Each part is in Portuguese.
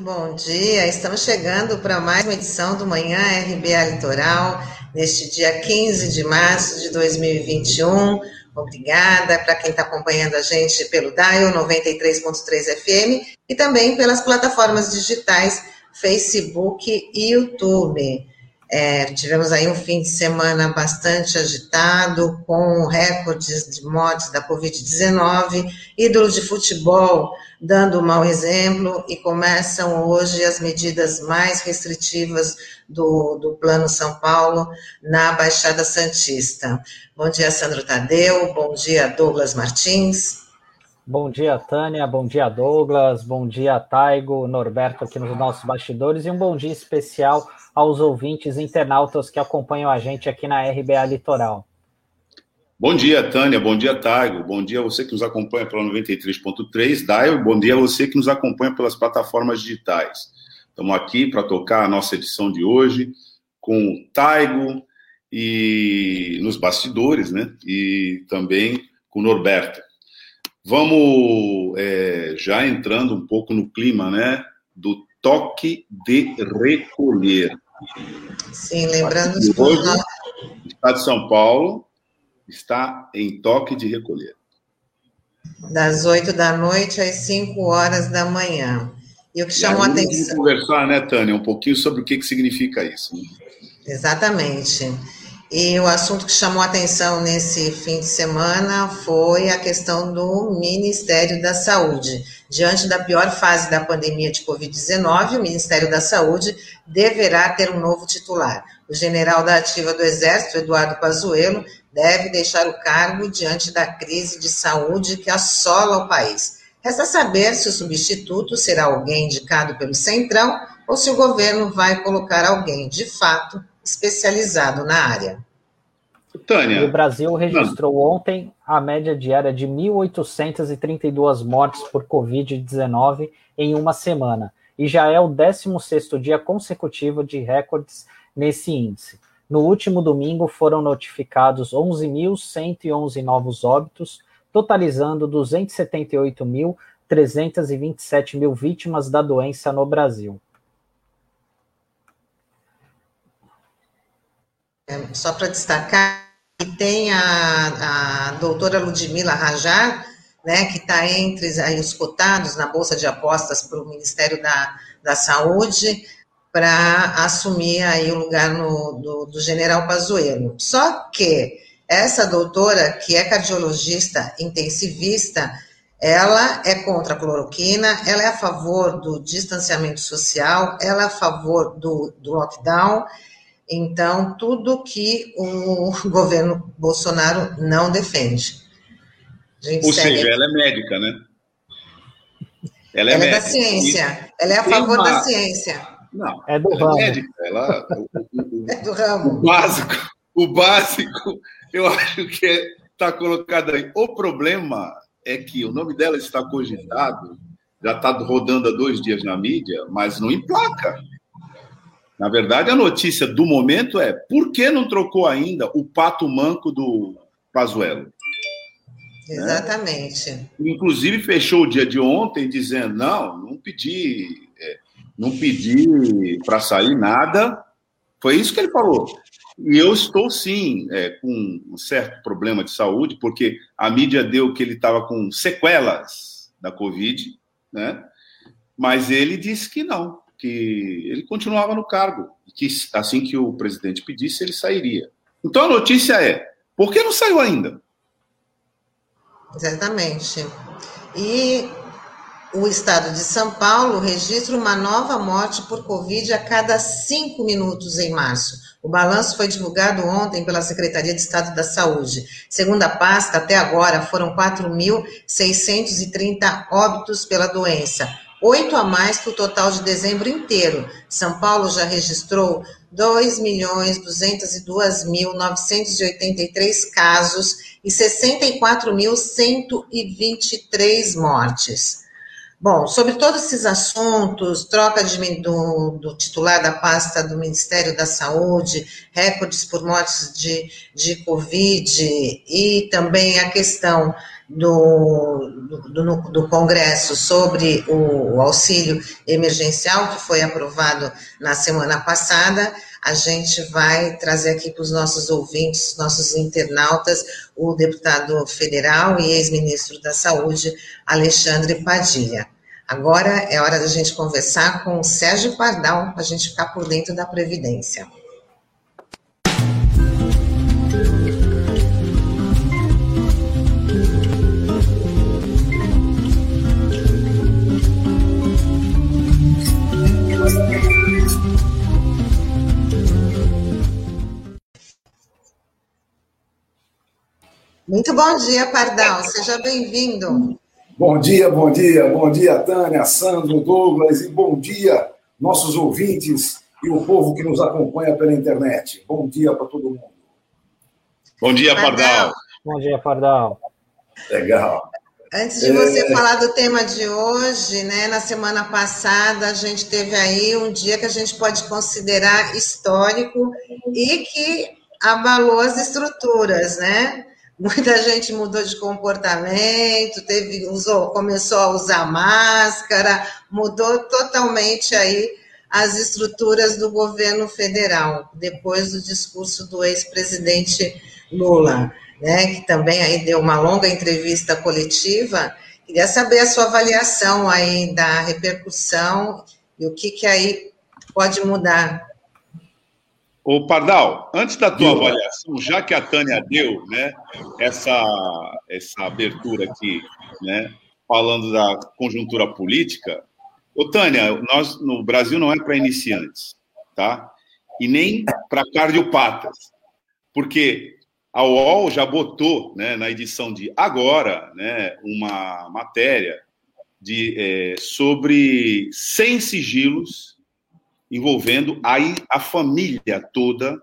bom dia. Estamos chegando para mais uma edição do Manhã RBA Litoral, neste dia 15 de março de 2021. Obrigada para quem está acompanhando a gente pelo Dial 93.3 FM e também pelas plataformas digitais Facebook e YouTube. É, tivemos aí um fim de semana bastante agitado, com recordes de mortes da Covid-19, ídolo de futebol dando mau exemplo, e começam hoje as medidas mais restritivas do, do Plano São Paulo na Baixada Santista. Bom dia, Sandro Tadeu, bom dia, Douglas Martins. Bom dia, Tânia, bom dia, Douglas, bom dia, Taigo, Norberto aqui nos nossos bastidores, e um bom dia especial aos ouvintes internautas que acompanham a gente aqui na RBA Litoral. Bom dia, Tânia. Bom dia, Taigo. Bom dia a você que nos acompanha pela 93.3, Daio. Bom dia a você que nos acompanha pelas plataformas digitais. Estamos aqui para tocar a nossa edição de hoje com o Taigo e nos bastidores, né? E também com o Norberto. Vamos é, já entrando um pouco no clima, né? Do toque de recolher. Sim, lembrando os hoje, o Estado de São Paulo está em toque de recolher. Das 8 da noite às 5 horas da manhã. E o que chamou a atenção. Vamos conversar, né, Tânia, um pouquinho sobre o que, que significa isso. Né? Exatamente. E o assunto que chamou atenção nesse fim de semana foi a questão do Ministério da Saúde. Diante da pior fase da pandemia de Covid-19, o Ministério da Saúde deverá ter um novo titular. O general da Ativa do Exército, Eduardo Pazuello, deve deixar o cargo diante da crise de saúde que assola o país. Resta saber se o substituto será alguém indicado pelo Centrão ou se o governo vai colocar alguém, de fato, especializado na área. Tânia. O Brasil registrou ontem a média diária de 1.832 mortes por Covid-19 em uma semana, e já é o 16º dia consecutivo de recordes nesse índice. No último domingo foram notificados 11.111 novos óbitos, totalizando 278.327 mil vítimas da doença no Brasil. É, só para destacar, tem a, a doutora Ludmila Rajar, né, que está entre aí, os cotados na Bolsa de Apostas para o Ministério da, da Saúde, para assumir aí o lugar no, do, do general Pazuello. Só que essa doutora, que é cardiologista intensivista, ela é contra a cloroquina, ela é a favor do distanciamento social, ela é a favor do, do lockdown, então, tudo que o governo Bolsonaro não defende. Ou segue... seja, ela é médica, né? Ela é, ela é da ciência, ela é a favor uma... da ciência. Não, é do ela é ramo. É médica, ela, é do ramo. O básico, o básico, eu acho que está é, colocado aí. O problema é que o nome dela está cogitado, já está rodando há dois dias na mídia, mas não emplaca. Na verdade, a notícia do momento é por que não trocou ainda o pato manco do Pazuello? Né? Exatamente. Né? Inclusive fechou o dia de ontem dizendo não, não pedi não pedi para sair nada. Foi isso que ele falou. E eu estou, sim, é, com um certo problema de saúde, porque a mídia deu que ele estava com sequelas da Covid, né? Mas ele disse que não, que ele continuava no cargo, que assim que o presidente pedisse, ele sairia. Então a notícia é: por que não saiu ainda? Exatamente. E o estado de São Paulo registra uma nova morte por Covid a cada cinco minutos em março. O balanço foi divulgado ontem pela Secretaria de Estado da Saúde. Segundo a pasta, até agora foram 4.630 óbitos pela doença, oito a mais que o total de dezembro inteiro. São Paulo já registrou 2.202.983 casos e 64.123 mortes. Bom, sobre todos esses assuntos, troca de, do, do, titular da pasta do Ministério da Saúde, recordes por mortes de, de Covid e também a questão do, do, do, Congresso sobre o, o, auxílio emergencial, que foi aprovado na semana passada, a gente vai trazer aqui para os nossos ouvintes, nossos internautas, o deputado federal e ex-ministro da Saúde, Alexandre Padilha. Agora é hora da gente conversar com o Sérgio Pardal, para a gente ficar por dentro da Previdência. Muito bom dia, Pardal. Seja bem-vindo. Bom dia, bom dia, bom dia, Tânia, Sandro, Douglas, e bom dia, nossos ouvintes e o povo que nos acompanha pela internet. Bom dia para todo mundo. Bom dia, Pardal. Bom dia, Pardal. Legal. Antes de você é... falar do tema de hoje, né? Na semana passada a gente teve aí um dia que a gente pode considerar histórico e que abalou as estruturas, né? Muita gente mudou de comportamento, teve, usou, começou a usar máscara, mudou totalmente aí as estruturas do governo federal, depois do discurso do ex-presidente Lula, né, que também aí deu uma longa entrevista coletiva. Queria saber a sua avaliação aí da repercussão e o que, que aí pode mudar Ô, Pardal, antes da tua avaliação, já que a Tânia deu né, essa, essa abertura aqui, né, falando da conjuntura política, ô, Tânia, nós no Brasil não é para iniciantes, tá? E nem para cardiopatas, porque a UOL já botou né, na edição de agora né, uma matéria de, é, sobre 100 sigilos envolvendo aí a família toda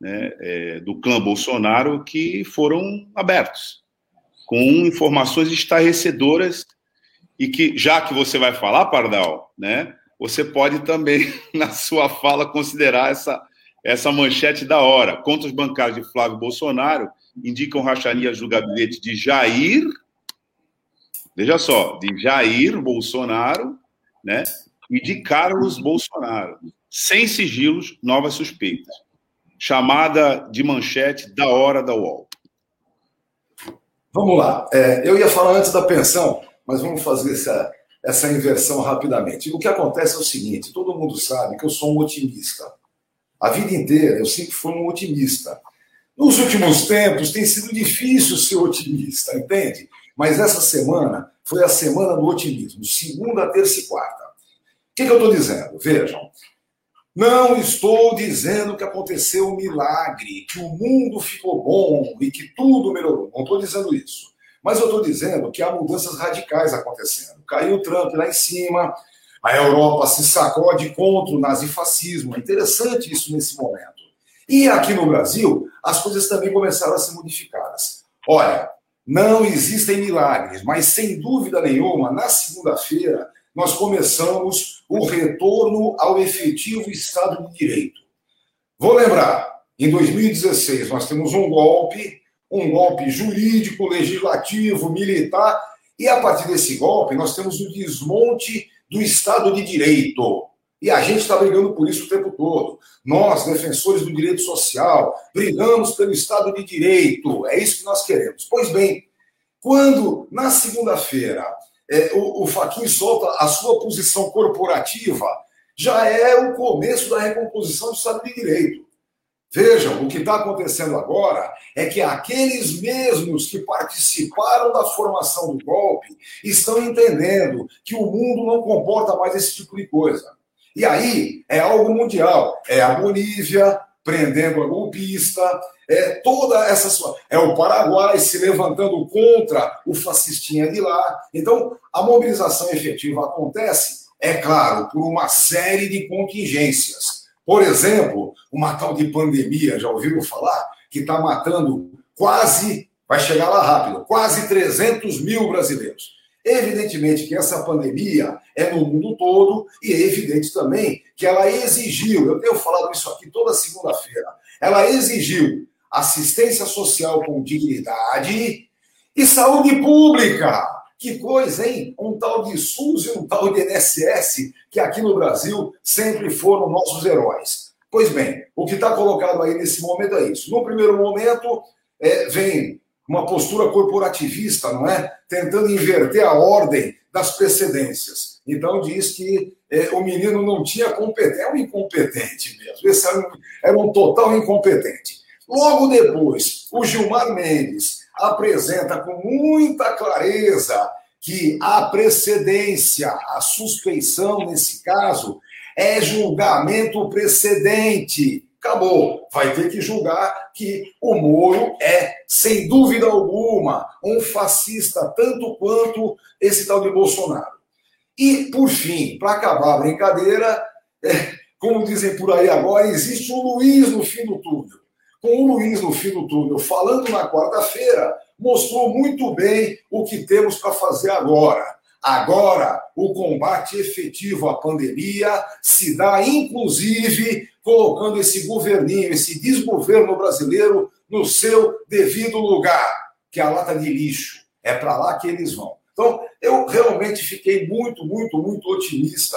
né, é, do clã Bolsonaro que foram abertos, com informações estarrecedoras e que, já que você vai falar, Pardal, né, você pode também, na sua fala, considerar essa, essa manchete da hora. Contas bancários de Flávio Bolsonaro indicam rachanias do gabinete de Jair, veja só, de Jair Bolsonaro, né, e de Carlos Bolsonaro. Sem sigilos, novas suspeitas. Chamada de manchete da hora da UOL. Vamos lá. É, eu ia falar antes da pensão, mas vamos fazer essa, essa inversão rapidamente. O que acontece é o seguinte: todo mundo sabe que eu sou um otimista. A vida inteira eu sempre fui um otimista. Nos últimos tempos tem sido difícil ser otimista, entende? Mas essa semana foi a semana do otimismo, segunda, terça e quarta que, que eu estou dizendo? Vejam, não estou dizendo que aconteceu um milagre, que o mundo ficou bom e que tudo melhorou. Não estou dizendo isso. Mas eu estou dizendo que há mudanças radicais acontecendo. Caiu o Trump lá em cima, a Europa se sacode contra o nazifascismo. É interessante isso nesse momento. E aqui no Brasil, as coisas também começaram a ser modificadas. Olha, não existem milagres, mas sem dúvida nenhuma, na segunda-feira, nós começamos o retorno ao efetivo Estado de Direito. Vou lembrar, em 2016 nós temos um golpe, um golpe jurídico, legislativo, militar, e a partir desse golpe nós temos o desmonte do Estado de Direito. E a gente está brigando por isso o tempo todo. Nós, defensores do direito social, brigamos pelo Estado de Direito. É isso que nós queremos. Pois bem, quando na segunda-feira é, o, o Faquin solta a sua posição corporativa, já é o começo da recomposição do Estado de Direito. Vejam, o que está acontecendo agora é que aqueles mesmos que participaram da formação do golpe estão entendendo que o mundo não comporta mais esse tipo de coisa. E aí é algo mundial. É a Bolívia prendendo a golpista, é toda essa sua. É o Paraguai se levantando contra o fascistinha de lá. Então, a mobilização efetiva acontece, é claro, por uma série de contingências. Por exemplo, uma tal de pandemia, já ouviram falar? Que está matando quase, vai chegar lá rápido, quase 300 mil brasileiros. Evidentemente que essa pandemia é no mundo todo e é evidente também que ela exigiu, eu tenho falado isso aqui toda segunda-feira, ela exigiu assistência social com dignidade E saúde pública. Que coisa, hein? Um tal de SUS e um tal de INSS, que aqui no Brasil sempre foram nossos heróis. Pois bem, o que está colocado aí nesse momento é isso. No primeiro momento, é, vem uma postura corporativista, não é? Tentando inverter a ordem das precedências. Então, diz que é, o menino não tinha competência, é um incompetente mesmo. Esse era um, era um total incompetente. Logo depois, o Gilmar Mendes apresenta com muita clareza que a precedência, a suspeição nesse caso, é julgamento precedente. Acabou. Vai ter que julgar que o Moro é, sem dúvida alguma, um fascista, tanto quanto esse tal de Bolsonaro. E, por fim, para acabar a brincadeira, é, como dizem por aí agora, existe um Luiz no fim do túnel com o Luiz no fim do túnel falando na quarta-feira, mostrou muito bem o que temos para fazer agora. Agora, o combate efetivo à pandemia se dá, inclusive, colocando esse governinho, esse desgoverno brasileiro no seu devido lugar, que é a lata de lixo. É para lá que eles vão. Então, eu realmente fiquei muito, muito, muito otimista.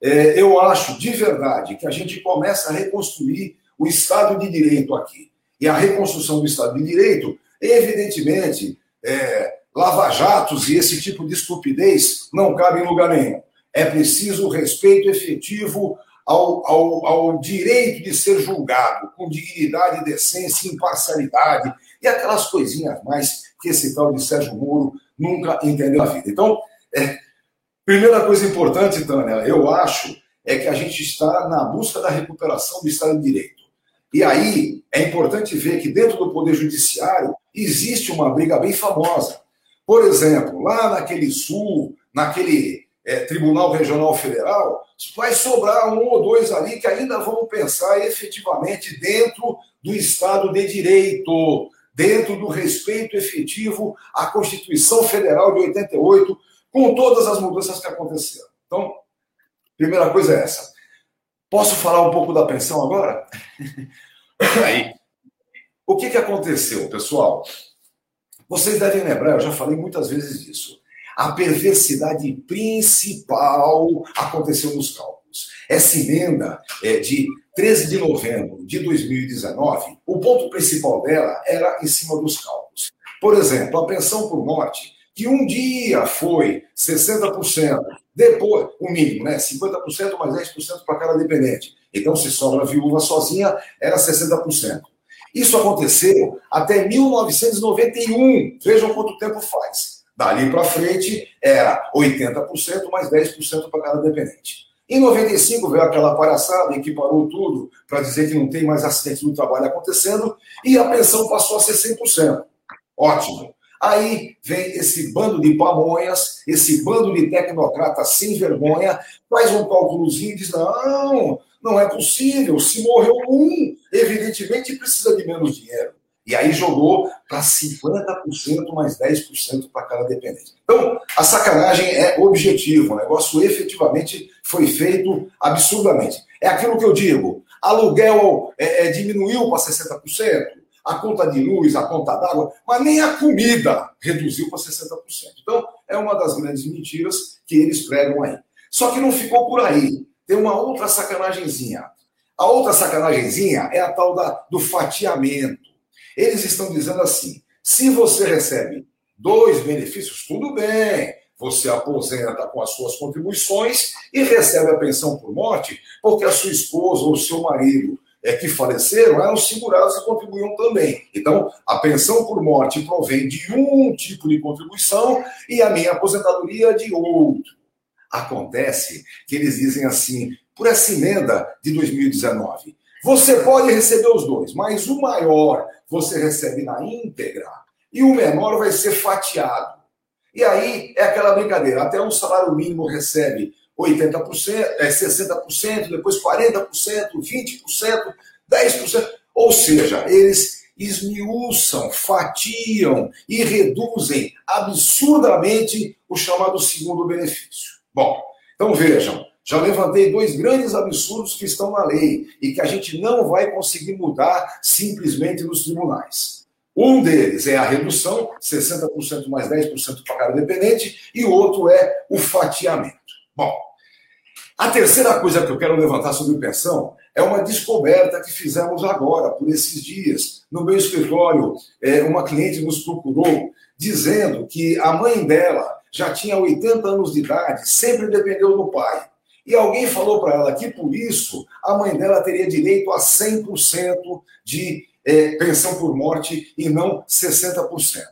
É, eu acho, de verdade, que a gente começa a reconstruir o Estado de Direito aqui. E a reconstrução do Estado de Direito, evidentemente, é, lava-jatos e esse tipo de estupidez não cabe em lugar nenhum. É preciso respeito efetivo ao, ao, ao direito de ser julgado com dignidade, decência, imparcialidade e aquelas coisinhas mais que esse tal de Sérgio Moro nunca entendeu na vida. Então, é, primeira coisa importante, Tânia, eu acho, é que a gente está na busca da recuperação do Estado de Direito. E aí é importante ver que dentro do Poder Judiciário existe uma briga bem famosa. Por exemplo, lá naquele Sul, naquele é, Tribunal Regional Federal, vai sobrar um ou dois ali que ainda vão pensar efetivamente dentro do Estado de Direito, dentro do respeito efetivo à Constituição Federal de 88, com todas as mudanças que aconteceram. Então, primeira coisa é essa. Posso falar um pouco da pensão agora? Aí, o que, que aconteceu, pessoal? Vocês devem lembrar, eu já falei muitas vezes disso. A perversidade principal aconteceu nos cálculos. Essa emenda é de 13 de novembro de 2019, o ponto principal dela era em cima dos cálculos. Por exemplo, a pensão por morte, que um dia foi 60%, depois, o mínimo, né? 50% mais 10% para cada dependente. Então, se sobra a viúva sozinha, era 60%. Isso aconteceu até 1991. Vejam quanto tempo faz. Dali para frente, era 80% mais 10% para cada dependente. Em 95 veio aquela palhaçada em que parou tudo para dizer que não tem mais acidente no trabalho acontecendo e a pensão passou a ser 100%. Ótimo. Aí vem esse bando de pamonhas, esse bando de tecnocratas sem vergonha, faz um cálculozinho e diz: não, não é possível. Se morreu um, evidentemente precisa de menos dinheiro. E aí jogou para 50% mais 10% para cada dependente. Então, a sacanagem é objetivo, o negócio efetivamente foi feito absurdamente. É aquilo que eu digo: aluguel é, é, diminuiu para 60%, a conta de luz, a conta d'água, mas nem a comida reduziu para 60%. Então, é uma das grandes mentiras que eles pregam aí. Só que não ficou por aí. Tem uma outra sacanagemzinha. A outra sacanagemzinha é a tal da, do fatiamento. Eles estão dizendo assim: se você recebe dois benefícios, tudo bem. Você aposenta com as suas contribuições e recebe a pensão por morte, porque a sua esposa ou o seu marido é, que faleceram eram segurados e contribuíam também. Então, a pensão por morte provém de um tipo de contribuição e a minha aposentadoria de outro. Acontece que eles dizem assim, por essa emenda de 2019, você pode receber os dois, mas o maior você recebe na íntegra e o menor vai ser fatiado. E aí é aquela brincadeira, até um salário mínimo recebe 80%, é 60%, depois 40%, 20%, 10%. Ou seja, eles esmiuçam, fatiam e reduzem absurdamente o chamado segundo benefício. Bom, então vejam, já levantei dois grandes absurdos que estão na lei e que a gente não vai conseguir mudar simplesmente nos tribunais. Um deles é a redução, 60% mais 10% para cada dependente, e o outro é o fatiamento. Bom, a terceira coisa que eu quero levantar sobre pensão é uma descoberta que fizemos agora, por esses dias. No meu escritório, é, uma cliente nos procurou dizendo que a mãe dela já tinha 80 anos de idade, sempre dependeu do pai. E alguém falou para ela que, por isso, a mãe dela teria direito a 100% de é, pensão por morte e não 60%.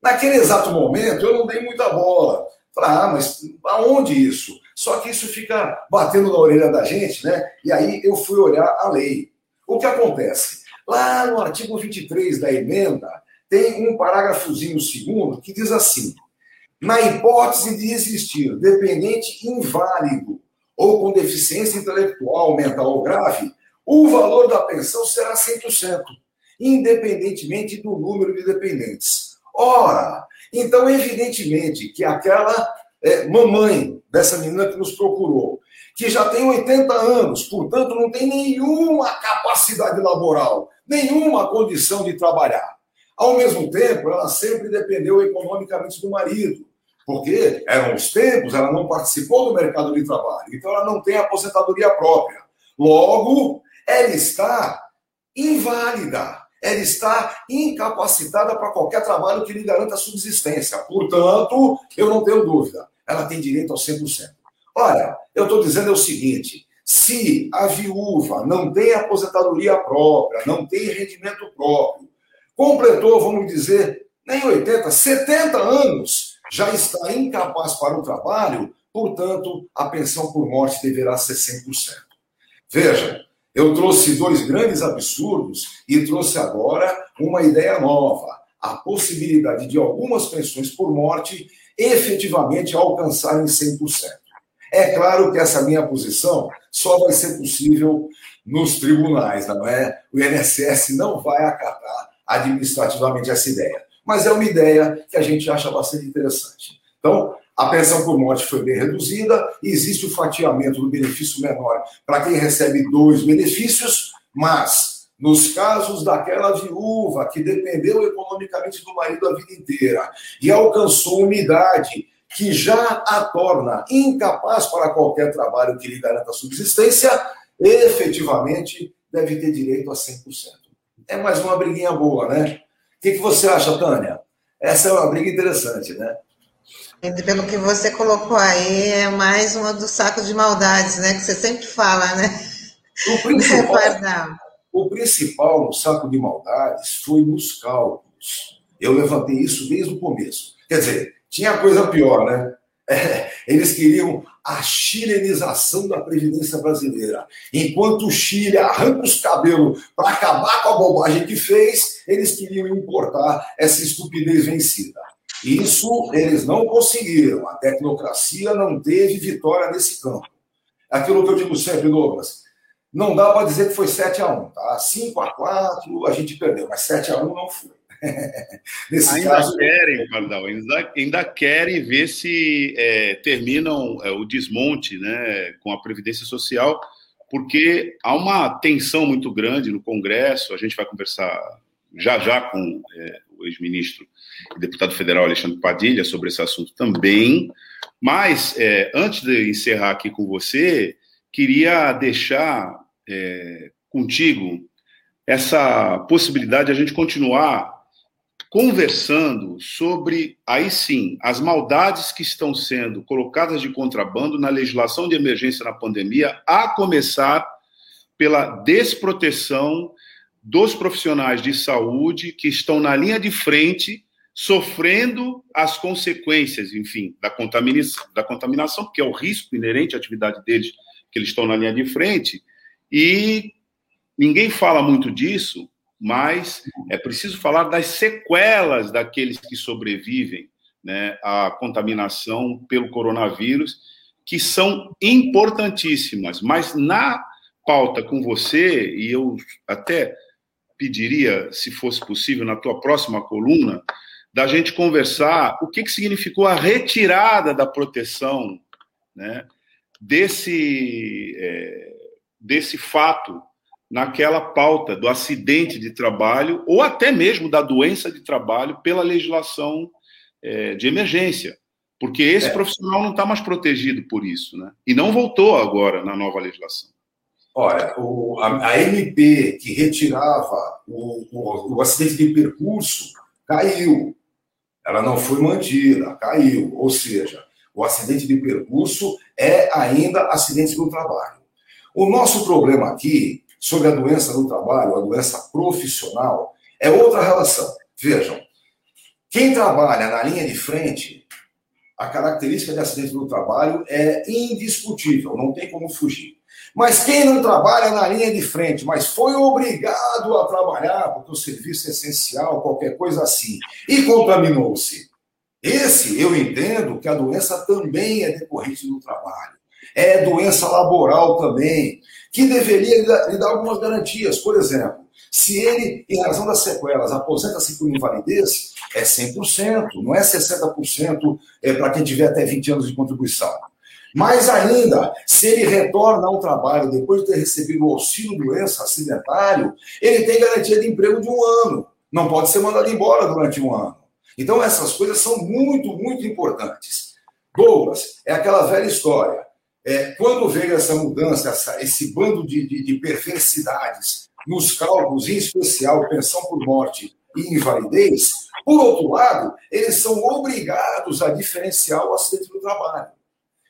Naquele exato momento, eu não dei muita bola. Falei, ah, mas aonde isso? Só que isso fica batendo na orelha da gente, né? E aí eu fui olhar a lei. O que acontece? Lá no artigo 23 da emenda, tem um parágrafozinho segundo que diz assim: na hipótese de existir dependente inválido ou com deficiência intelectual, mental ou grave, o valor da pensão será 100%, independentemente do número de dependentes. Ora, então, evidentemente que aquela é, mamãe dessa menina que nos procurou, que já tem 80 anos, portanto, não tem nenhuma capacidade laboral, nenhuma condição de trabalhar. Ao mesmo tempo, ela sempre dependeu economicamente do marido, porque eram os tempos, ela não participou do mercado de trabalho, então ela não tem aposentadoria própria. Logo, ela está inválida, ela está incapacitada para qualquer trabalho que lhe garanta subsistência. Portanto, eu não tenho dúvida, ela tem direito ao 100%. Olha, eu estou dizendo é o seguinte: se a viúva não tem aposentadoria própria, não tem rendimento próprio, completou, vamos dizer, nem 80, 70 anos, já está incapaz para o trabalho, portanto, a pensão por morte deverá ser 100%. Veja, eu trouxe dois grandes absurdos e trouxe agora uma ideia nova: a possibilidade de algumas pensões por morte efetivamente alcançarem 100%. É claro que essa minha posição só vai ser possível nos tribunais, não é? O INSS não vai acatar administrativamente essa ideia. Mas é uma ideia que a gente acha bastante interessante. Então, a pensão por morte foi bem reduzida, existe o fatiamento do benefício menor para quem recebe dois benefícios, mas nos casos daquela viúva que dependeu economicamente do marido a vida inteira e alcançou uma idade que já a torna incapaz para qualquer trabalho que lhe garanta subsistência, efetivamente deve ter direito a 100%. É mais uma briguinha boa, né? O que, que você acha, Tânia? Essa é uma briga interessante, né? Pelo que você colocou aí, é mais uma do saco de maldades, né? Que você sempre fala, né? O principal, o principal no saco de maldades foi nos cálculos. Eu levantei isso desde o começo. Quer dizer, tinha coisa pior, né? É, eles queriam a chilenização da Previdência brasileira. Enquanto o Chile arranca os cabelos para acabar com a bobagem que fez, eles queriam importar essa estupidez vencida. Isso eles não conseguiram. A tecnocracia não teve vitória nesse campo. Aquilo que eu digo sempre, Douglas, não dá para dizer que foi 7 a 1 tá? 5 a 4 a gente perdeu, mas 7 a 1 não foi. Ainda caso... querem, Pardal, ainda, ainda querem ver se é, terminam é, o desmonte né, com a Previdência Social, porque há uma tensão muito grande no Congresso, a gente vai conversar já já com é, o ex-ministro e deputado federal Alexandre Padilha sobre esse assunto também. Mas, é, antes de encerrar aqui com você, queria deixar é, contigo essa possibilidade de a gente continuar conversando sobre, aí sim, as maldades que estão sendo colocadas de contrabando na legislação de emergência na pandemia, a começar pela desproteção dos profissionais de saúde que estão na linha de frente, sofrendo as consequências, enfim, da contaminação, da contaminação, é o risco inerente à atividade deles, que eles estão na linha de frente, e ninguém fala muito disso, mas é preciso falar das sequelas daqueles que sobrevivem né, à contaminação pelo coronavírus, que são importantíssimas, mas na pauta com você, e eu até pediria, se fosse possível, na tua próxima coluna, da gente conversar o que, que significou a retirada da proteção né, desse, é, desse fato naquela pauta do acidente de trabalho ou até mesmo da doença de trabalho pela legislação é, de emergência, porque esse é. profissional não está mais protegido por isso, né? E não voltou agora na nova legislação. Olha, o, a, a, MP que retirava o, o, o acidente de percurso caiu. Ela não foi mantida, caiu. Ou seja, o acidente de percurso é ainda acidente do trabalho. O nosso problema aqui, sobre a doença do trabalho, a doença profissional, é outra relação. Vejam, quem trabalha na linha de frente, a característica de acidente do trabalho é indiscutível, não tem como fugir. Mas quem não trabalha na linha de frente, mas foi obrigado a trabalhar, porque o serviço é essencial, qualquer coisa assim, e contaminou-se. Esse, eu entendo que a doença também é decorrente do trabalho. É doença laboral também, que deveria lhe dar algumas garantias. Por exemplo, se ele, em razão das sequelas, aposenta-se por invalidez, é 100%, não é 60% é, para quem tiver até 20 anos de contribuição. Mais ainda, se ele retorna ao trabalho depois de ter recebido o auxílio doença acidentário, ele tem garantia de emprego de um ano. Não pode ser mandado embora durante um ano. Então, essas coisas são muito, muito importantes. Douglas, é aquela velha história. É, quando veio essa mudança, essa, esse bando de, de, de perversidades nos cálculos, em especial pensão por morte e invalidez, por outro lado, eles são obrigados a diferenciar o acidente do trabalho.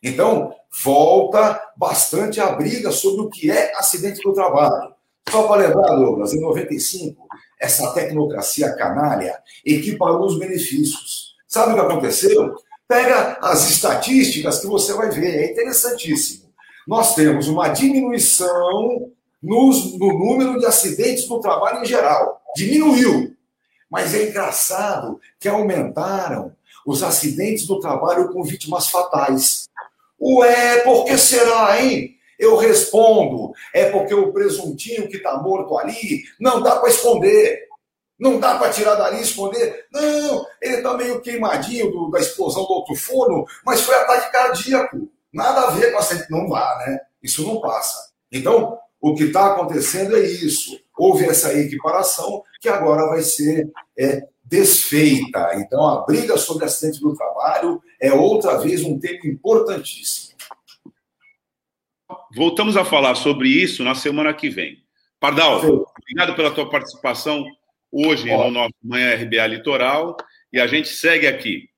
Então, volta bastante a briga sobre o que é acidente do trabalho. Só para lembrar, Douglas, em 95, essa tecnocracia canalha equiparou os benefícios. Sabe o que aconteceu? Pega as estatísticas que você vai ver, é interessantíssimo. Nós temos uma diminuição nos, no número de acidentes do trabalho em geral. Diminuiu. Mas é engraçado que aumentaram os acidentes do trabalho com vítimas fatais. Ué, por que será, hein? Eu respondo, é porque o presuntinho que está morto ali não dá para esconder. Não dá para tirar dali e esconder. Não, ele está meio queimadinho do, da explosão do outro forno, mas foi ataque cardíaco. Nada a ver com a Não vá, né? Isso não passa. Então, o que está acontecendo é isso. Houve essa equiparação que agora vai ser é, desfeita. Então, a briga sobre acidente do trabalho é outra vez um tema importantíssimo. Voltamos a falar sobre isso na semana que vem. Pardal, Sim. obrigado pela tua participação hoje Ó. no nosso Manhã RBA Litoral e a gente segue aqui.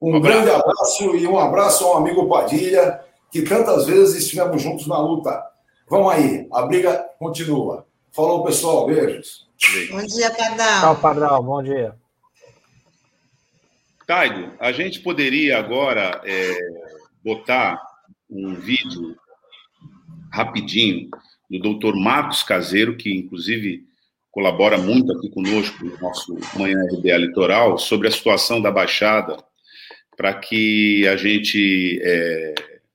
Um, um grande abraço e um abraço ao amigo Padilha, que tantas vezes estivemos juntos na luta. Vamos aí, a briga continua. Falou, pessoal, beijos. Bom dia, Pardal. Tchau, Pardal, bom dia. Taigo, a gente poderia agora é, botar um vídeo rapidinho do doutor Marcos Caseiro, que inclusive colabora muito aqui conosco no nosso Manhã RBA Litoral, sobre a situação da Baixada, para que a gente é,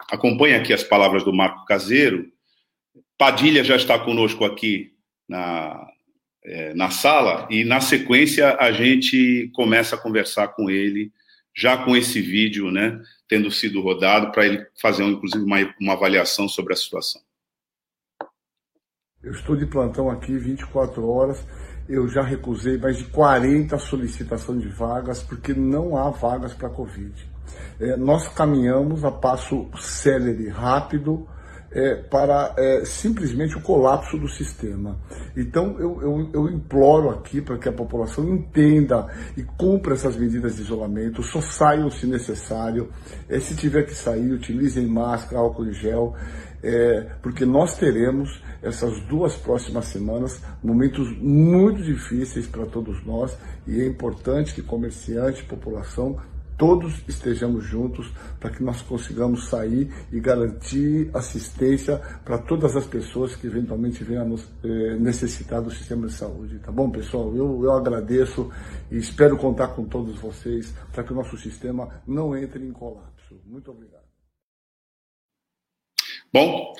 acompanhe aqui as palavras do Marco Caseiro. Padilha já está conosco aqui na, é, na sala e, na sequência, a gente começa a conversar com ele, já com esse vídeo, né, tendo sido rodado, para ele fazer, inclusive, uma, uma avaliação sobre a situação. Eu estou de plantão aqui 24 horas. Eu já recusei mais de 40 solicitações de vagas, porque não há vagas para Covid. É, nós caminhamos a passo célere, rápido, é, para é, simplesmente o colapso do sistema. Então eu, eu, eu imploro aqui para que a população entenda e cumpra essas medidas de isolamento, só saiam se necessário, é, se tiver que sair, utilizem máscara, álcool em gel, é, porque nós teremos essas duas próximas semanas momentos muito difíceis para todos nós e é importante que comerciante, população todos estejamos juntos para que nós consigamos sair e garantir assistência para todas as pessoas que eventualmente venham nos, eh, necessitar do sistema de saúde. Tá bom, pessoal? Eu, eu agradeço e espero contar com todos vocês para que o nosso sistema não entre em colapso. Muito obrigado. Bom,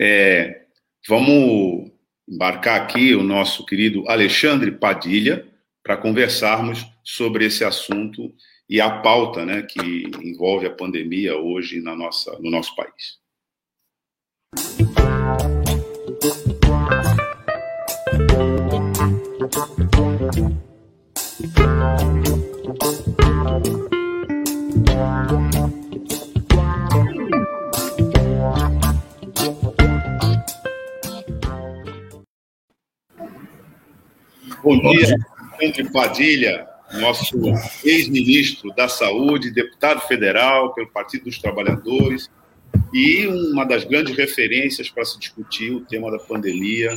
é, vamos embarcar aqui o nosso querido Alexandre Padilha para conversarmos sobre esse assunto e a pauta né, que envolve a pandemia hoje na nossa, no nosso país. Bom dia, Alexandre Padilha, nosso ex-ministro da Saúde, deputado federal pelo Partido dos Trabalhadores e uma das grandes referências para se discutir o tema da pandemia,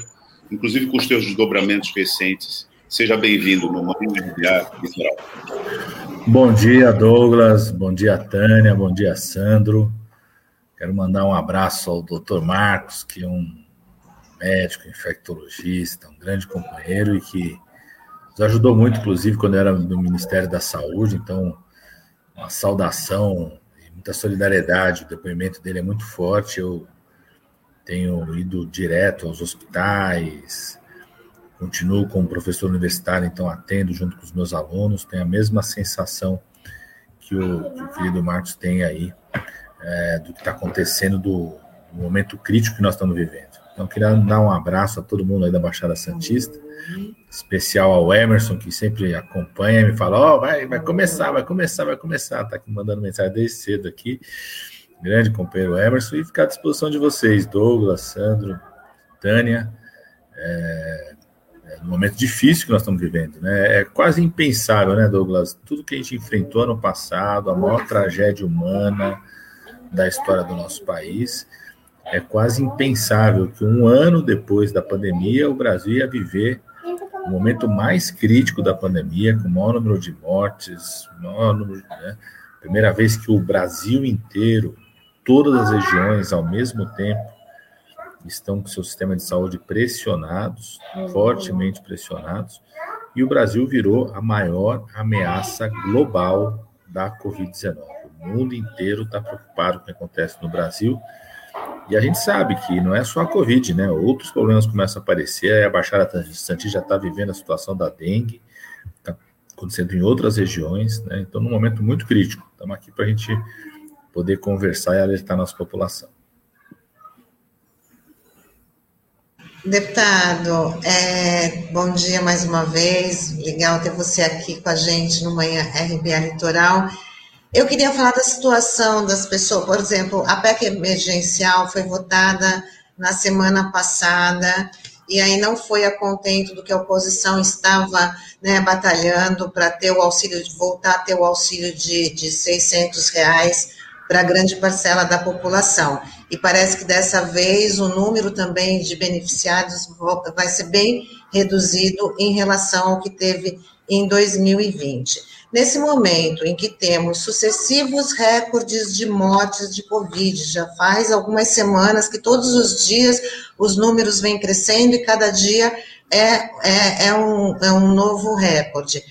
inclusive com os seus desdobramentos recentes. Seja bem-vindo no Imobiliário Litoral. Bom dia, Douglas. Bom dia, Tânia. Bom dia, Sandro. Quero mandar um abraço ao Dr. Marcos, que é um médico, infectologista, um grande companheiro e que nos ajudou muito, inclusive, quando era no Ministério da Saúde. Então, uma saudação e muita solidariedade. O depoimento dele é muito forte. Eu tenho ido direto aos hospitais, continuo como professor universitário, então atendo junto com os meus alunos, tenho a mesma sensação que o, que o querido Marcos tem aí é, do que está acontecendo, do, do momento crítico que nós estamos vivendo. Então, queria dar um abraço a todo mundo aí da Baixada Santista, especial ao Emerson, que sempre acompanha e me fala: Ó, oh, vai, vai começar, vai começar, vai começar. Tá aqui mandando mensagem desde cedo aqui. Grande companheiro Emerson, e ficar à disposição de vocês, Douglas, Sandro, Tânia. É, é um momento difícil que nós estamos vivendo, né? É quase impensável, né, Douglas? Tudo que a gente enfrentou ano passado, a maior tragédia humana da história do nosso país é quase impensável que um ano depois da pandemia o Brasil ia viver o momento mais crítico da pandemia, com o maior número de mortes, maior número, né? primeira vez que o Brasil inteiro, todas as regiões ao mesmo tempo, estão com seu sistema de saúde pressionados, fortemente pressionados, e o Brasil virou a maior ameaça global da Covid-19. O mundo inteiro está preocupado com o que acontece no Brasil e a gente sabe que não é só a Covid, né? Outros problemas começam a aparecer. A Baixada Santista já está vivendo a situação da dengue, está acontecendo em outras regiões, né? Então, num momento muito crítico. Estamos aqui para a gente poder conversar e alertar a nossa população. Deputado, é, bom dia mais uma vez. Legal ter você aqui com a gente no Manhã RBA Litoral. Eu queria falar da situação das pessoas, por exemplo, a PEC emergencial foi votada na semana passada e aí não foi a contento do que a oposição estava né, batalhando para ter o auxílio, voltar a ter o auxílio de, de 600 reais para grande parcela da população. E parece que dessa vez o número também de beneficiados vai ser bem reduzido em relação ao que teve em 2020. Nesse momento em que temos sucessivos recordes de mortes de Covid, já faz algumas semanas que todos os dias os números vêm crescendo e cada dia é, é, é, um, é um novo recorde.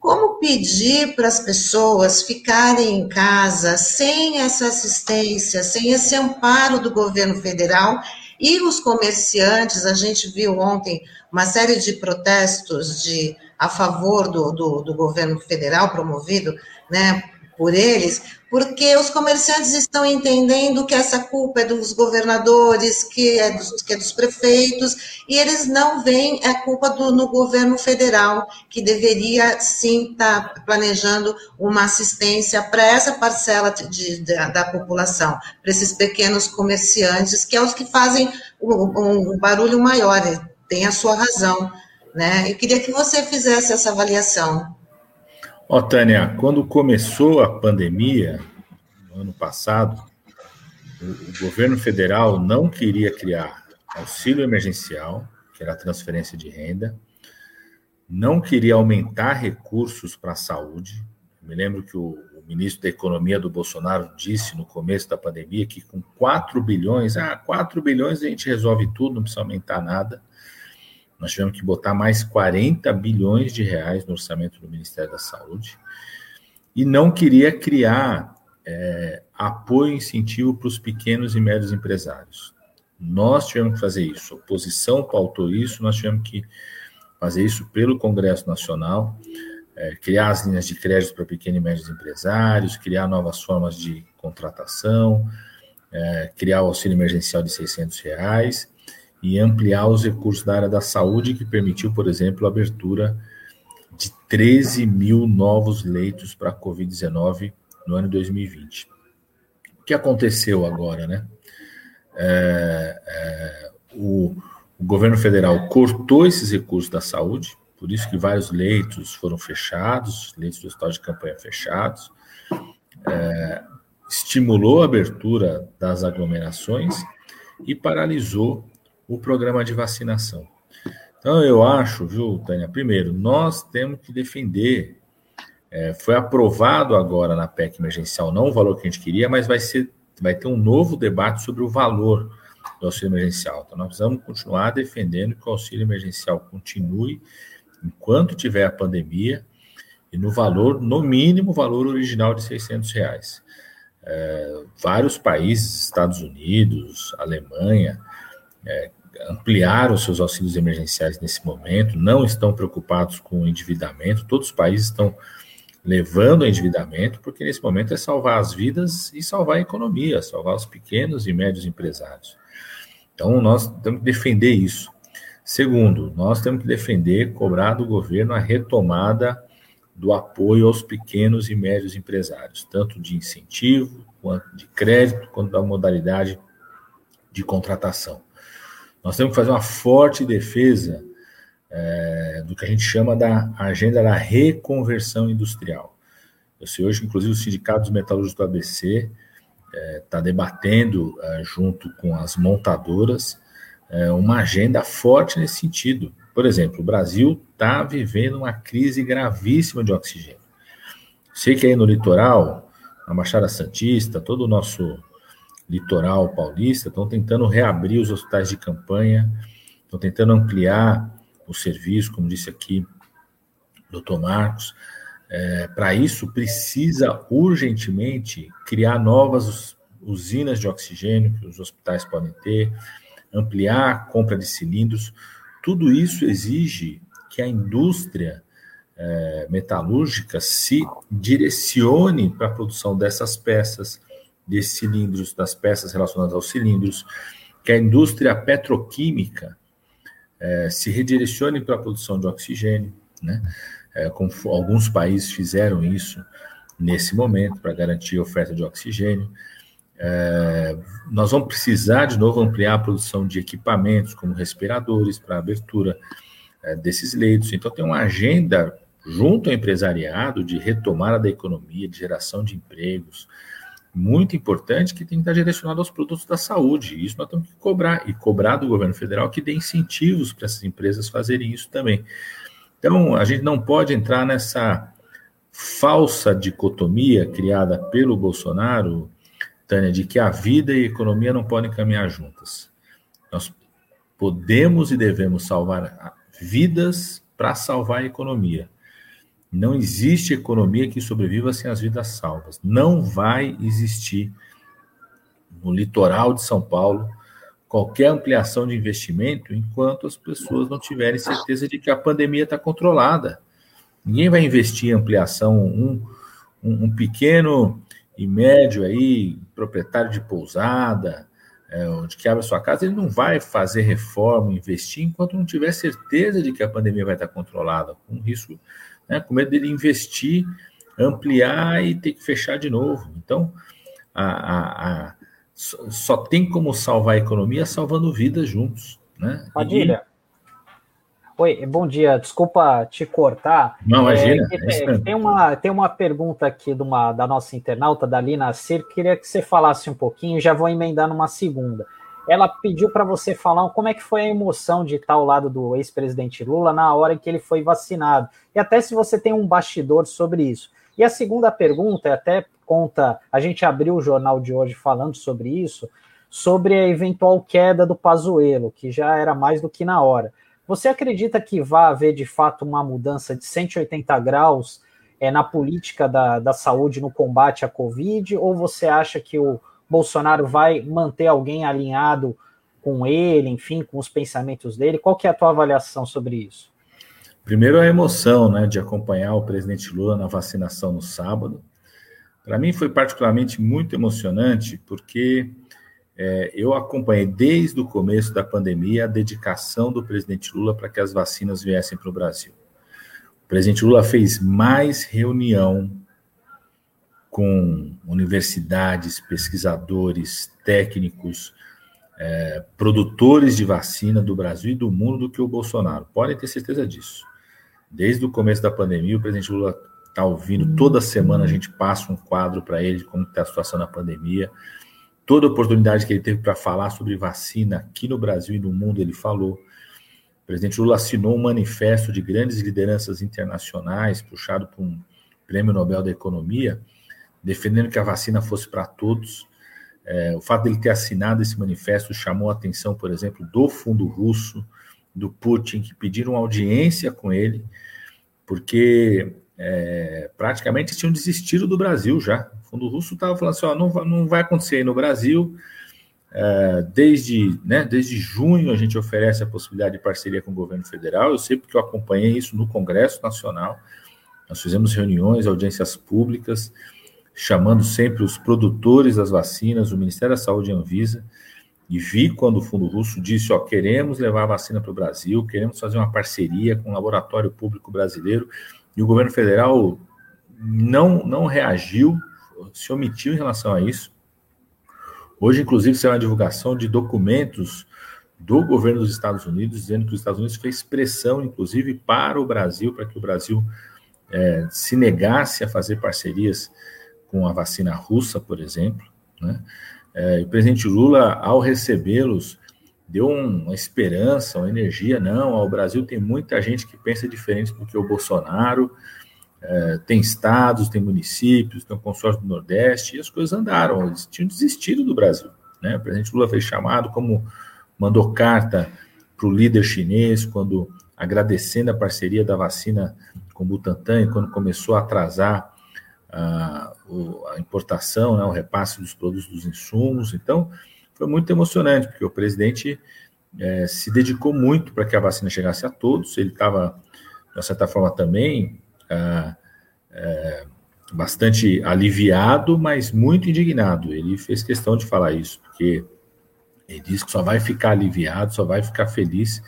Como pedir para as pessoas ficarem em casa sem essa assistência, sem esse amparo do governo federal e os comerciantes? A gente viu ontem uma série de protestos de a favor do, do, do governo federal promovido né, por eles, porque os comerciantes estão entendendo que essa culpa é dos governadores, que é dos, que é dos prefeitos, e eles não veem a culpa do, no governo federal, que deveria sim estar tá planejando uma assistência para essa parcela de, de, da população, para esses pequenos comerciantes, que é os que fazem um, um barulho maior, tem a sua razão. Né? Eu queria que você fizesse essa avaliação. Ó, Tânia, quando começou a pandemia, no ano passado, o, o governo federal não queria criar auxílio emergencial, que era a transferência de renda, não queria aumentar recursos para a saúde. Eu me lembro que o, o, ministro da Economia do Bolsonaro disse no começo da pandemia que com 4 bilhões, ah, 4 bilhões a gente resolve tudo, não precisa aumentar nada. Nós tivemos que botar mais 40 bilhões de reais no orçamento do Ministério da Saúde e não queria criar é, apoio e incentivo para os pequenos e médios empresários. Nós tivemos que fazer isso, a oposição pautou isso, nós tivemos que fazer isso pelo Congresso Nacional, é, criar as linhas de crédito para pequenos e médios empresários, criar novas formas de contratação, é, criar o auxílio emergencial de 600 reais e ampliar os recursos da área da saúde, que permitiu, por exemplo, a abertura de 13 mil novos leitos para a Covid-19 no ano 2020. O que aconteceu agora, né? É, é, o, o governo federal cortou esses recursos da saúde, por isso que vários leitos foram fechados, leitos do hospital de campanha fechados, é, estimulou a abertura das aglomerações e paralisou o programa de vacinação. Então, eu acho, viu, Tânia, primeiro, nós temos que defender. É, foi aprovado agora na PEC emergencial, não o valor que a gente queria, mas vai, ser, vai ter um novo debate sobre o valor do auxílio emergencial. Então, nós precisamos continuar defendendo que o auxílio emergencial continue enquanto tiver a pandemia, e no valor, no mínimo, valor original de 600 reais. É, vários países, Estados Unidos, Alemanha, é, ampliaram seus auxílios emergenciais nesse momento, não estão preocupados com o endividamento, todos os países estão levando ao endividamento, porque nesse momento é salvar as vidas e salvar a economia, salvar os pequenos e médios empresários. Então, nós temos que defender isso. Segundo, nós temos que defender, cobrar do governo a retomada do apoio aos pequenos e médios empresários, tanto de incentivo, quanto de crédito, quanto da modalidade de contratação. Nós temos que fazer uma forte defesa é, do que a gente chama da agenda da reconversão industrial. Eu sei hoje, inclusive, o Sindicato dos Metalúrgicos do ABC está é, tá debatendo, é, junto com as montadoras, é, uma agenda forte nesse sentido. Por exemplo, o Brasil está vivendo uma crise gravíssima de oxigênio. Sei que aí no litoral, na Baixada Santista, todo o nosso litoral paulista estão tentando reabrir os hospitais de campanha, estão tentando ampliar o serviço, como disse aqui o doutor Marcos. É, Para isso, precisa urgentemente criar novas usinas de oxigênio que os hospitais podem ter, ampliar a compra de cilindros. Tudo isso exige que a indústria é, metalúrgica se direcione para a produção dessas peças, desses cilindros, das peças relacionadas aos cilindros, que a indústria petroquímica é, se redirecione para a produção de oxigênio, né? É, como alguns países fizeram isso nesse momento para garantir a oferta de oxigênio. É, nós vamos precisar de novo ampliar a produção de equipamentos, como respiradores, para abertura é, desses leitos. Então, tem uma agenda junto ao empresariado de retomada da economia, de geração de empregos, muito importante que tem que estar direcionado aos produtos da saúde. Isso nós temos que cobrar, e cobrar do governo federal que dê incentivos para essas empresas fazerem isso também. Então, a gente não pode entrar nessa falsa dicotomia criada pelo Bolsonaro, Tânia, de que a vida e a economia não podem caminhar juntas. Nós podemos e devemos salvar vidas para salvar a economia. Não existe economia que sobreviva sem as vidas salvas. Não vai existir no litoral de São Paulo qualquer ampliação de investimento enquanto as pessoas não tiverem certeza de que a pandemia está controlada. Ninguém vai investir em ampliação. Um, um, um pequeno e médio aí, proprietário de pousada, é, onde que abre sua casa, ele não vai fazer reforma, investir, enquanto não tiver certeza de que a pandemia vai estar controlada, com risco, né, com medo dele investir, ampliar e ter que fechar de novo. Então, a, a, a só tem como salvar a economia salvando vidas juntos. Né? Padilha, Oi, bom dia. Desculpa te cortar. Não, imagina. É, é, tem, uma, tem uma pergunta aqui de uma, da nossa internauta, da Lina Cir, queria que você falasse um pouquinho, já vou emendar numa segunda. Ela pediu para você falar como é que foi a emoção de estar ao lado do ex-presidente Lula na hora em que ele foi vacinado. E até se você tem um bastidor sobre isso. E a segunda pergunta, até conta, a gente abriu o jornal de hoje falando sobre isso, sobre a eventual queda do Pazuello, que já era mais do que na hora. Você acredita que vai haver de fato uma mudança de 180 graus é, na política da, da saúde no combate à Covid? Ou você acha que o Bolsonaro vai manter alguém alinhado com ele, enfim, com os pensamentos dele? Qual que é a tua avaliação sobre isso? Primeiro, a emoção né, de acompanhar o presidente Lula na vacinação no sábado. Para mim foi particularmente muito emocionante, porque é, eu acompanhei desde o começo da pandemia a dedicação do presidente Lula para que as vacinas viessem para o Brasil. O presidente Lula fez mais reunião com universidades, pesquisadores, técnicos, é, produtores de vacina do Brasil e do mundo do que o Bolsonaro. Podem ter certeza disso. Desde o começo da pandemia, o presidente Lula está ouvindo, toda semana a gente passa um quadro para ele de como está a situação na pandemia. Toda oportunidade que ele teve para falar sobre vacina aqui no Brasil e no mundo, ele falou. O presidente Lula assinou um manifesto de grandes lideranças internacionais, puxado por um prêmio Nobel da Economia, defendendo que a vacina fosse para todos. É, o fato dele ter assinado esse manifesto chamou a atenção, por exemplo, do fundo russo, do Putin, que pediram audiência com ele, porque é, praticamente tinham desistido do Brasil já. O fundo russo estava falando assim: ó, não, não vai acontecer aí no Brasil. É, desde, né, desde junho a gente oferece a possibilidade de parceria com o governo federal. Eu sei porque eu acompanhei isso no Congresso Nacional. Nós fizemos reuniões, audiências públicas, chamando sempre os produtores das vacinas, o Ministério da Saúde e a Anvisa, e vi quando o Fundo Russo disse: ó, queremos levar a vacina para o Brasil, queremos fazer uma parceria com o laboratório público brasileiro e o governo federal não, não reagiu, se omitiu em relação a isso. Hoje, inclusive, saiu uma divulgação de documentos do governo dos Estados Unidos, dizendo que os Estados Unidos fez pressão, inclusive, para o Brasil, para que o Brasil é, se negasse a fazer parcerias com a vacina russa, por exemplo. Né? É, o presidente Lula, ao recebê-los, deu uma esperança, uma energia. Não, o Brasil tem muita gente que pensa diferente do que o Bolsonaro. É, tem estados, tem municípios, tem o consórcio do Nordeste, e as coisas andaram. Eles tinham desistido do Brasil. Né? O presidente Lula fez chamado, como mandou carta para o líder chinês, quando agradecendo a parceria da vacina com o Butantan, e quando começou a atrasar a, a importação, né, o repasse dos produtos dos insumos. Então, foi muito emocionante, porque o presidente é, se dedicou muito para que a vacina chegasse a todos. Ele estava, de certa forma, também é, bastante aliviado, mas muito indignado. Ele fez questão de falar isso, porque ele disse que só vai ficar aliviado, só vai ficar feliz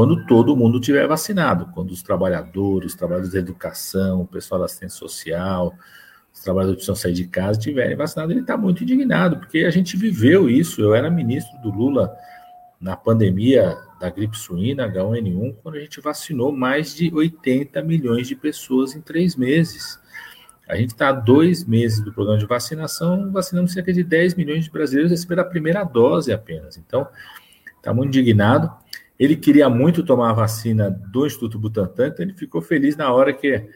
quando todo mundo tiver vacinado, quando os trabalhadores, os trabalhadores da educação, o pessoal da assistência social, os trabalhadores precisam sair de casa estiverem vacinados, ele está muito indignado, porque a gente viveu isso. Eu era ministro do Lula na pandemia da gripe suína, H1N1, quando a gente vacinou mais de 80 milhões de pessoas em três meses. A gente está há dois meses do programa de vacinação, vacinamos cerca de 10 milhões de brasileiros receberam a primeira dose apenas. Então, está muito indignado. Ele queria muito tomar a vacina do Instituto Butantan, então ele ficou feliz na hora que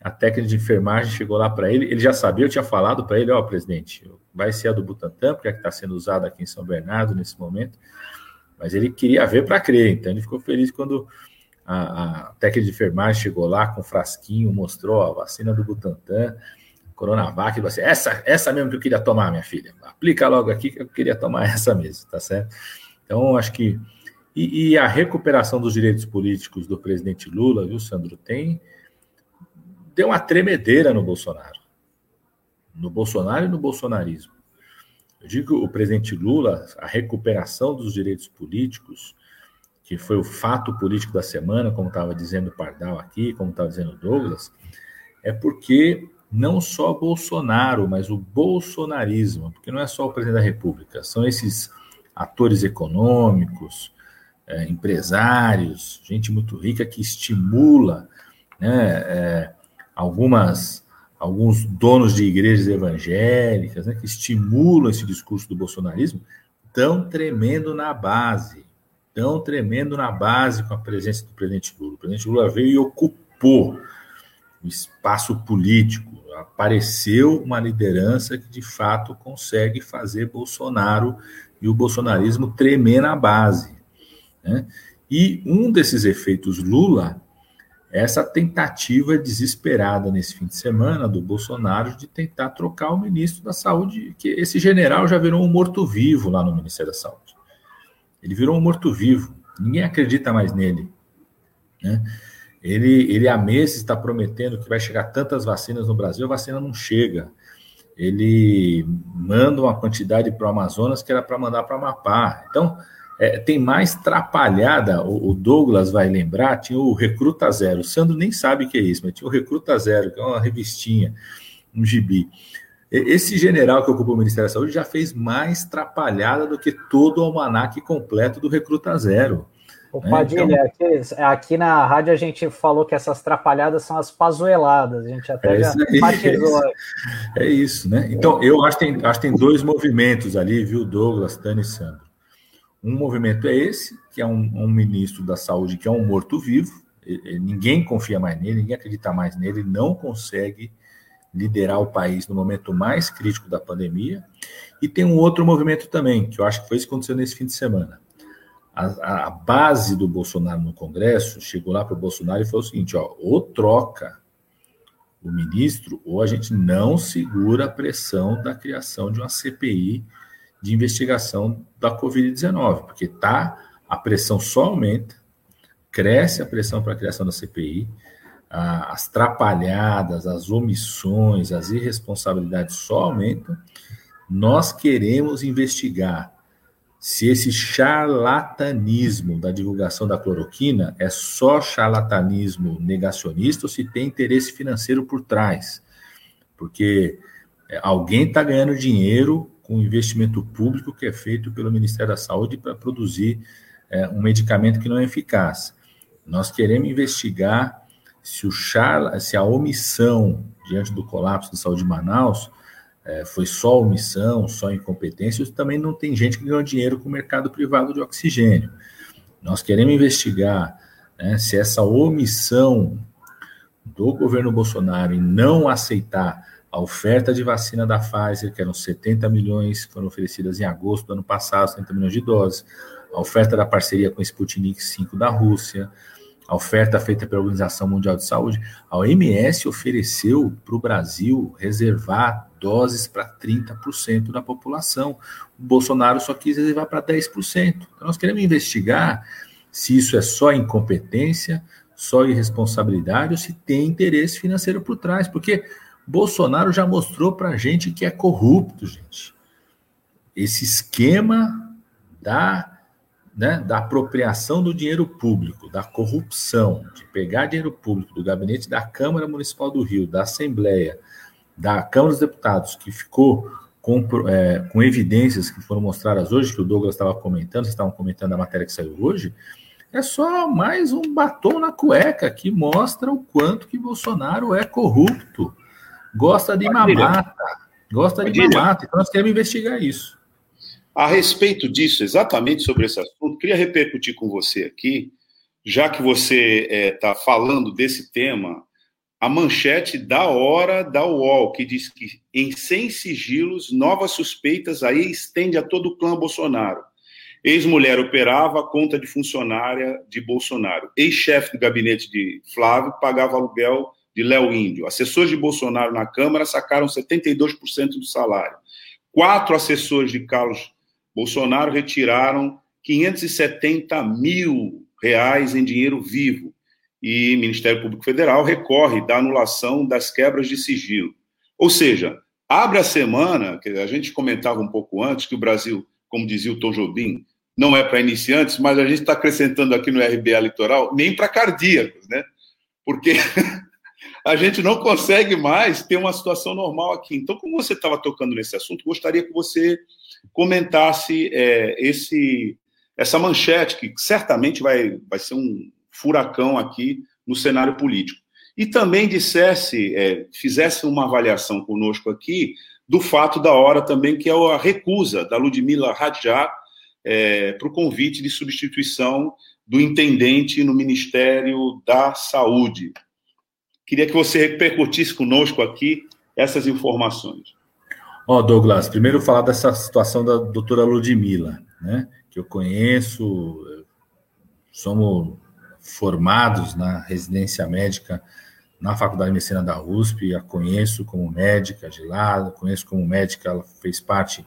a técnica de enfermagem chegou lá para ele, ele já sabia, eu tinha falado para ele, ó, oh, presidente, vai ser a do Butantan, porque é que está sendo usada aqui em São Bernardo nesse momento, mas ele queria ver para crer, então ele ficou feliz quando a, a, técnica de enfermagem chegou lá com um frasquinho, mostrou a vacina do Butantan, Coronavac, você, essa, essa mesmo que eu queria tomar, minha filha, aplica logo aqui que eu queria tomar essa mesmo, tá certo? Então, acho que, e, e a recuperação dos direitos políticos do presidente Lula, viu, Sandro, tem deu uma tremedeira no Bolsonaro. No Bolsonaro e no bolsonarismo. Eu digo que o presidente Lula, a recuperação dos direitos políticos, que foi o fato político da semana, como estava dizendo o Pardal aqui, como estava dizendo o Douglas, é porque não só Bolsonaro, mas o bolsonarismo, porque não é só o presidente da República, são esses atores econômicos, é, empresários, gente muito rica que estimula né, é, algumas alguns donos de igrejas evangélicas, né, que estimulam esse discurso do bolsonarismo, estão tremendo na base, estão tremendo na base com a presença do presidente Lula. O presidente Lula veio e ocupou o espaço político, apareceu uma liderança que de fato consegue fazer Bolsonaro e o bolsonarismo tremer na base. Né? E um desses efeitos Lula essa tentativa desesperada nesse fim de semana do Bolsonaro de tentar trocar o ministro da Saúde, que esse general já virou um morto-vivo lá no Ministério da Saúde. Ele virou um morto-vivo, ninguém acredita mais nele. Né? Ele, ele há meses está prometendo que vai chegar tantas vacinas no Brasil, a vacina não chega. ele manda uma quantidade para o Amazonas que era para mandar para Amapá. Então, é, tem mais trapalhada, o, o, Douglas vai lembrar, tinha o Recruta Zero, o Sandro nem sabe o que é isso, mas tinha o Recruta Zero, que é uma revistinha, um gibi. Esse general que ocupa o Ministério da Saúde já fez mais trapalhada do que todo o almanaque completo do Recruta Zero. O né? Padilha, então, aqui, na rádio a gente falou que essas trapalhadas são as pazueladas, a gente até é já batizou. É, é isso, né? Então, eu acho que, tem, acho que tem dois movimentos ali, viu, Douglas, Tânia e Sandro. Um movimento é esse, que é um, um ministro da saúde que é um morto-vivo, ninguém confia mais nele, ninguém acredita mais nele, não consegue liderar o país no momento mais crítico da pandemia. E tem um outro movimento também, que eu acho que foi isso que aconteceu nesse fim de semana. A, a base do Bolsonaro no Congresso chegou lá para o Bolsonaro e falou o seguinte: ó, ou troca o ministro, ou a gente não segura a pressão da criação de uma CPI de investigação da Covid-19, porque tá, a pressão só aumenta, cresce a pressão para a criação da CPI, as trapalhadas, as omissões, as irresponsabilidades só aumentam. Nós queremos investigar se esse charlatanismo da divulgação da cloroquina é só charlatanismo negacionista ou se tem interesse financeiro por trás. Porque é, alguém está ganhando dinheiro com investimento público que é feito pelo Ministério da Saúde para produzir é, um medicamento que não é eficaz. Nós queremos investigar se, o char, se a omissão diante do colapso da saúde de Manaus é, foi só omissão, só incompetência, também não tem gente que ganhou dinheiro com o mercado privado de oxigênio. Nós queremos investigar né, se essa omissão do governo Bolsonaro em não aceitar a oferta de vacina da Pfizer, que eram 70 milhões, foram oferecidas em agosto do ano passado, 70 milhões de doses, a oferta da parceria com Sputnik 5 da Rússia, a oferta feita pela Organização Mundial de Saúde, a OMS ofereceu para o Brasil reservar doses para 30% da população. O Bolsonaro só quis reservar para 10%. Então, nós queremos investigar se isso é só incompetência, só irresponsabilidade ou se tem interesse financeiro por trás, porque Bolsonaro já mostrou para a gente que é corrupto, gente. Esse esquema da, né, da apropriação do dinheiro público, da corrupção, de pegar dinheiro público do gabinete da Câmara Municipal do Rio, da Assembleia, da Câmara dos Deputados, que ficou com, é, com evidências que foram mostradas hoje, que o Douglas estava comentando, vocês estavam comentando a matéria que saiu hoje, é só mais um batom na cueca que mostra o quanto que Bolsonaro é corrupto gosta de mamata, gosta de mamata. Então nós queremos investigar isso. A respeito disso, exatamente sobre esse assunto, queria repercutir com você aqui, já que você está é, tá falando desse tema, a manchete da hora da UOL, que diz que em 100 sigilos, novas suspeitas aí estende a todo o clã Bolsonaro. Ex-mulher operava a conta de funcionária de Bolsonaro. Ex-chefe do gabinete de Flávio pagava aluguel de Léo Índio. Assessores de Bolsonaro na Câmara sacaram 72% do salário. Quatro assessores de Carlos Bolsonaro retiraram 570 mil reais em dinheiro vivo. E Ministério Público Federal recorre da anulação das quebras de sigilo. Ou seja, abre a semana, que a gente comentava um pouco antes, que o Brasil, como dizia o Tom Jobim, não é para iniciantes, mas a gente está acrescentando aqui no RBA Litoral, nem para cardíacos, né? Porque a gente não consegue mais ter uma situação normal aqui. Então, como você estava tocando nesse assunto, gostaria que você comentasse é, esse, essa manchete, que certamente vai, vai ser um furacão aqui no cenário político. E também dissesse, é, fizesse uma avaliação conosco aqui do fato da hora também, que é a recusa da Ludmila Radjar é, para o convite de substituição do intendente no Ministério da Saúde. Queria que você repercutisse conosco aqui essas informações. Ó, oh, Douglas, primeiro falar dessa situação da doutora Ludmilla, né? Que eu conheço, somos formados na residência médica na Faculdade de Medicina da USP, a conheço como médica de lá, conheço como médica, ela fez parte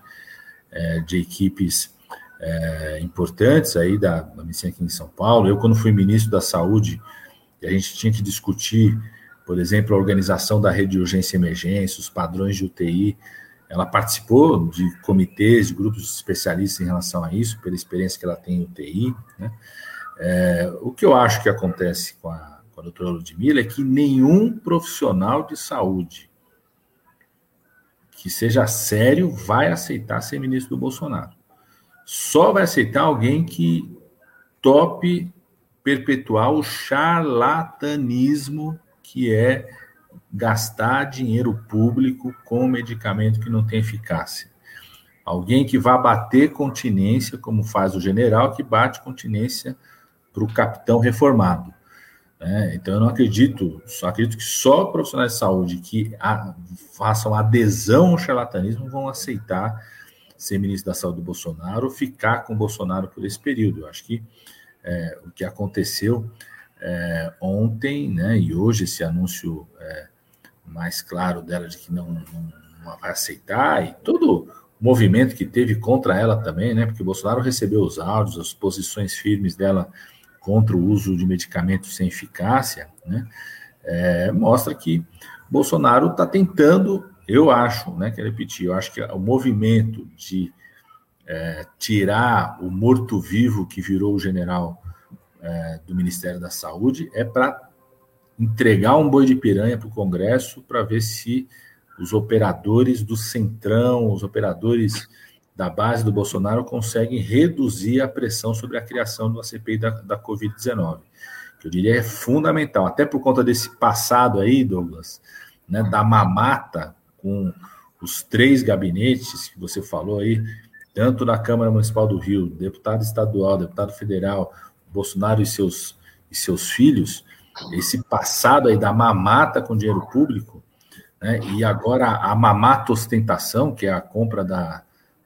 é, de equipes é, importantes aí da, da medicina aqui em São Paulo. Eu, quando fui ministro da Saúde, a gente tinha que discutir por exemplo, a organização da rede de urgência e emergência, os padrões de UTI. Ela participou de comitês, de grupos de especialistas em relação a isso, pela experiência que ela tem em UTI. Né? É, o que eu acho que acontece com a, com a doutora Ludmilla é que nenhum profissional de saúde que seja sério vai aceitar ser ministro do Bolsonaro. Só vai aceitar alguém que tope perpetuar o charlatanismo que é gastar dinheiro público com medicamento que não tem eficácia. Alguém que vá bater continência, como faz o general, que bate continência para o capitão reformado. Né? Então, eu não acredito, só acredito que só profissionais de saúde que a, façam adesão ao charlatanismo vão aceitar ser ministro da Saúde do Bolsonaro ou ficar com o Bolsonaro por esse período. Eu acho que é, o que aconteceu é, ontem, né, e hoje esse anúncio é, mais claro dela de que não, não, não, vai aceitar, e todo movimento que teve contra ela também, né, porque Bolsonaro recebeu os áudios, as posições firmes dela contra o uso de medicamentos sem eficácia, né, é, mostra que Bolsonaro está tentando, eu acho, né, quero repetir, eu acho que o movimento de é, tirar o morto-vivo que virou o general é, do Ministério da Saúde é para entregar um boi de piranha para o Congresso para ver se os operadores do Centrão, os operadores da base do Bolsonaro conseguem reduzir a pressão sobre a criação uma CPI da, da Covid-19, que eu diria é fundamental, até por conta desse passado aí, Douglas, né, da mamata com os três gabinetes que você falou aí, tanto da Câmara Municipal do Rio, deputado estadual, deputado federal, Bolsonaro e seus, e seus filhos, esse passado aí da mamata com dinheiro público, né, e agora a mamata ostentação, que é a compra da,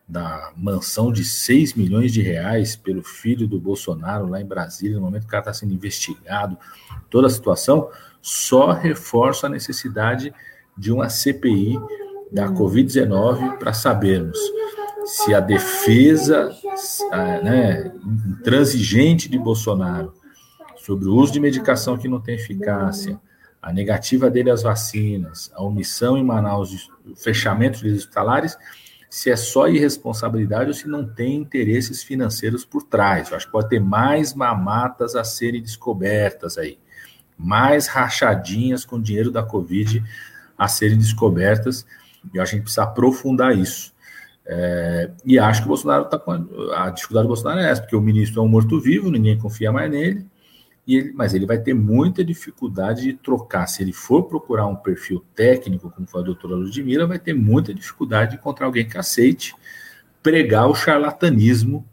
da mansão de 6 milhões de reais pelo filho do Bolsonaro lá em Brasília, no momento que o cara está sendo investigado, toda a situação, só reforça a necessidade de uma CPI da Covid-19 para sabermos se a defesa né, intransigente de Bolsonaro sobre o uso de medicação que não tem eficácia, a negativa dele às vacinas, a omissão em Manaus, o fechamento de hospitalares, se é só irresponsabilidade ou se não tem interesses financeiros por trás. Eu acho que pode ter mais mamatas a serem descobertas aí, mais rachadinhas com dinheiro da Covid a serem descobertas, e a gente precisa aprofundar isso. É, e acho que o Bolsonaro está com. A, a, dificuldade do Bolsonaro é essa, porque o ministro é um morto-vivo, ninguém confia mais nele, e ele, mas ele vai ter muita dificuldade de trocar. Se ele for procurar um perfil técnico, como foi a doutora Ludmilla, vai ter muita dificuldade de encontrar alguém que aceite pregar o charlatanismo,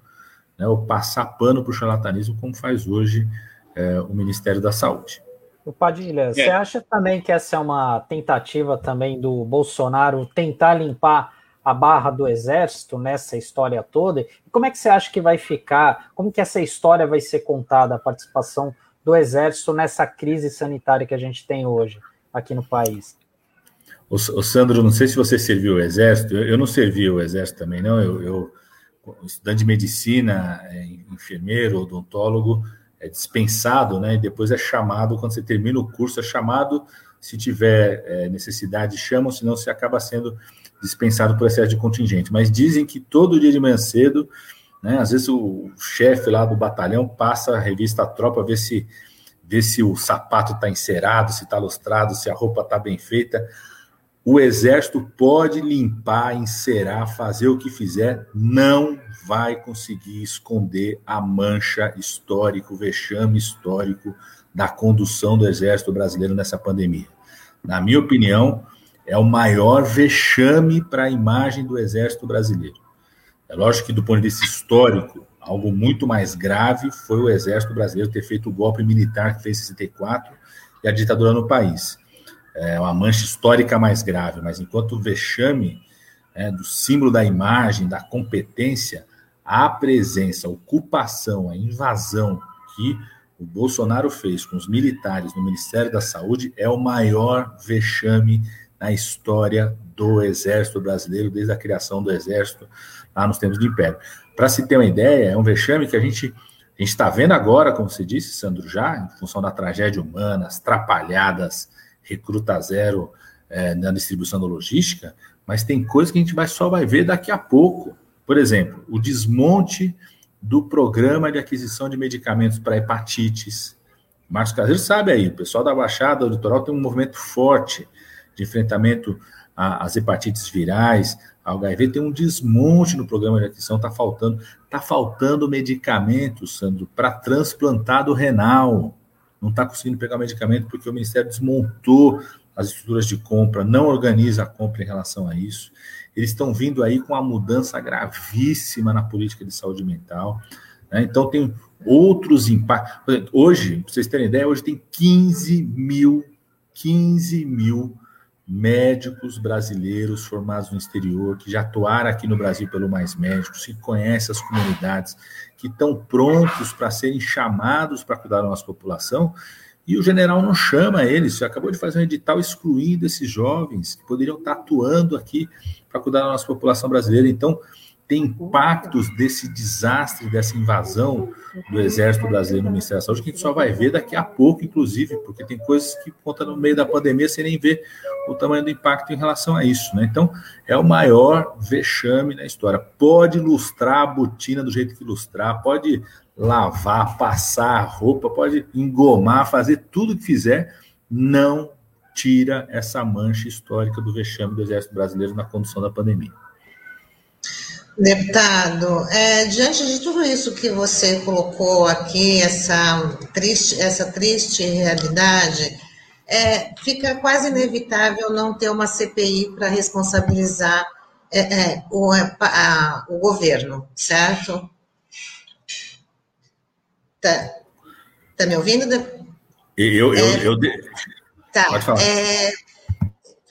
né, ou passar pano para o charlatanismo, como faz hoje é, o Ministério da Saúde. O Padilha, é. você acha também que essa é uma tentativa também do Bolsonaro tentar limpar a barra do exército nessa história toda? Como é que você acha que vai ficar? Como que essa história vai ser contada, a participação do exército nessa crise sanitária que a gente tem hoje aqui no país? O, o Sandro, não sei se você serviu o exército, eu, eu não servi o exército também, não. Eu, eu estudante de medicina, é, enfermeiro, odontólogo, é dispensado, né? E depois é chamado, quando você termina o curso, é chamado, se tiver é, necessidade, chamam, senão você acaba sendo dispensado por excesso de contingente. Mas dizem que todo dia de manhã cedo, né, às vezes o chefe lá do batalhão passa a revista a tropa, ver se, vê se o sapato está encerado, se está lustrado, se a roupa está bem feita. O exército pode limpar, encerar, fazer o que fizer, não vai conseguir esconder a mancha histórica, o vexame histórico da condução do exército brasileiro nessa pandemia. Na minha opinião, é o maior vexame para a imagem do Exército Brasileiro. É lógico que, do ponto de vista histórico, algo muito mais grave foi o Exército Brasileiro ter feito o golpe militar que fez em 64 e a ditadura no país. É uma mancha histórica mais grave, mas enquanto vexame é, do símbolo da imagem, da competência, a presença, a ocupação, a invasão que o Bolsonaro fez com os militares no Ministério da Saúde é o maior vexame na história do Exército Brasileiro, desde a criação do Exército lá nos tempos do Império. Para se ter uma ideia, é um vexame que a gente a gente está vendo agora, como você disse, Sandro, já, em função da tragédia humana, as trapalhadas recruta zero é, na distribuição da logística, mas tem coisa que a gente vai, só vai ver daqui a pouco. Por exemplo, o desmonte do programa de aquisição de medicamentos para hepatites. Marcos Caseiro sabe aí, o pessoal da Baixada, do Litoral, tem um movimento forte de enfrentamento às hepatites virais, ao HIV, tem um desmonte no programa de aquisição, está faltando, tá faltando medicamentos, Sandro, para transplantado renal. Não está conseguindo pegar medicamento porque o Ministério desmontou as estruturas de compra, não organiza a compra em relação a isso. Eles estão vindo aí com uma mudança gravíssima na política de saúde mental. Né? Então, tem outros impactos. Hoje, para vocês terem ideia, hoje tem 15 mil, 15 mil médicos brasileiros formados no exterior, que já atuaram aqui no Brasil pelo Mais Médicos, que conhecem as comunidades, que estão prontos para serem chamados para cuidar da nossa população, e o general não chama eles. Você acabou de fazer um edital excluindo esses jovens que poderiam estar atuando aqui para cuidar da nossa população brasileira. Então, tem impactos desse desastre, dessa invasão do Exército Brasileiro no Ministério da Saúde, que a gente só vai ver daqui a pouco, inclusive, porque tem coisas que conta no meio da pandemia sem nem ver o tamanho do impacto em relação a isso. Né? Então, é o maior vexame na história. Pode ilustrar a botina do jeito que ilustrar, pode lavar, passar a roupa, pode engomar, fazer tudo que fizer, não tira essa mancha histórica do vexame do Exército Brasileiro na condução da pandemia. Deputado, é, diante de tudo isso que você colocou aqui, essa triste, essa triste realidade, é, fica quase inevitável não ter uma CPI para responsabilizar é, é o, a, o governo, certo? Tá, tá me ouvindo? Eu, eu, é, eu, tá, Pode falar. É,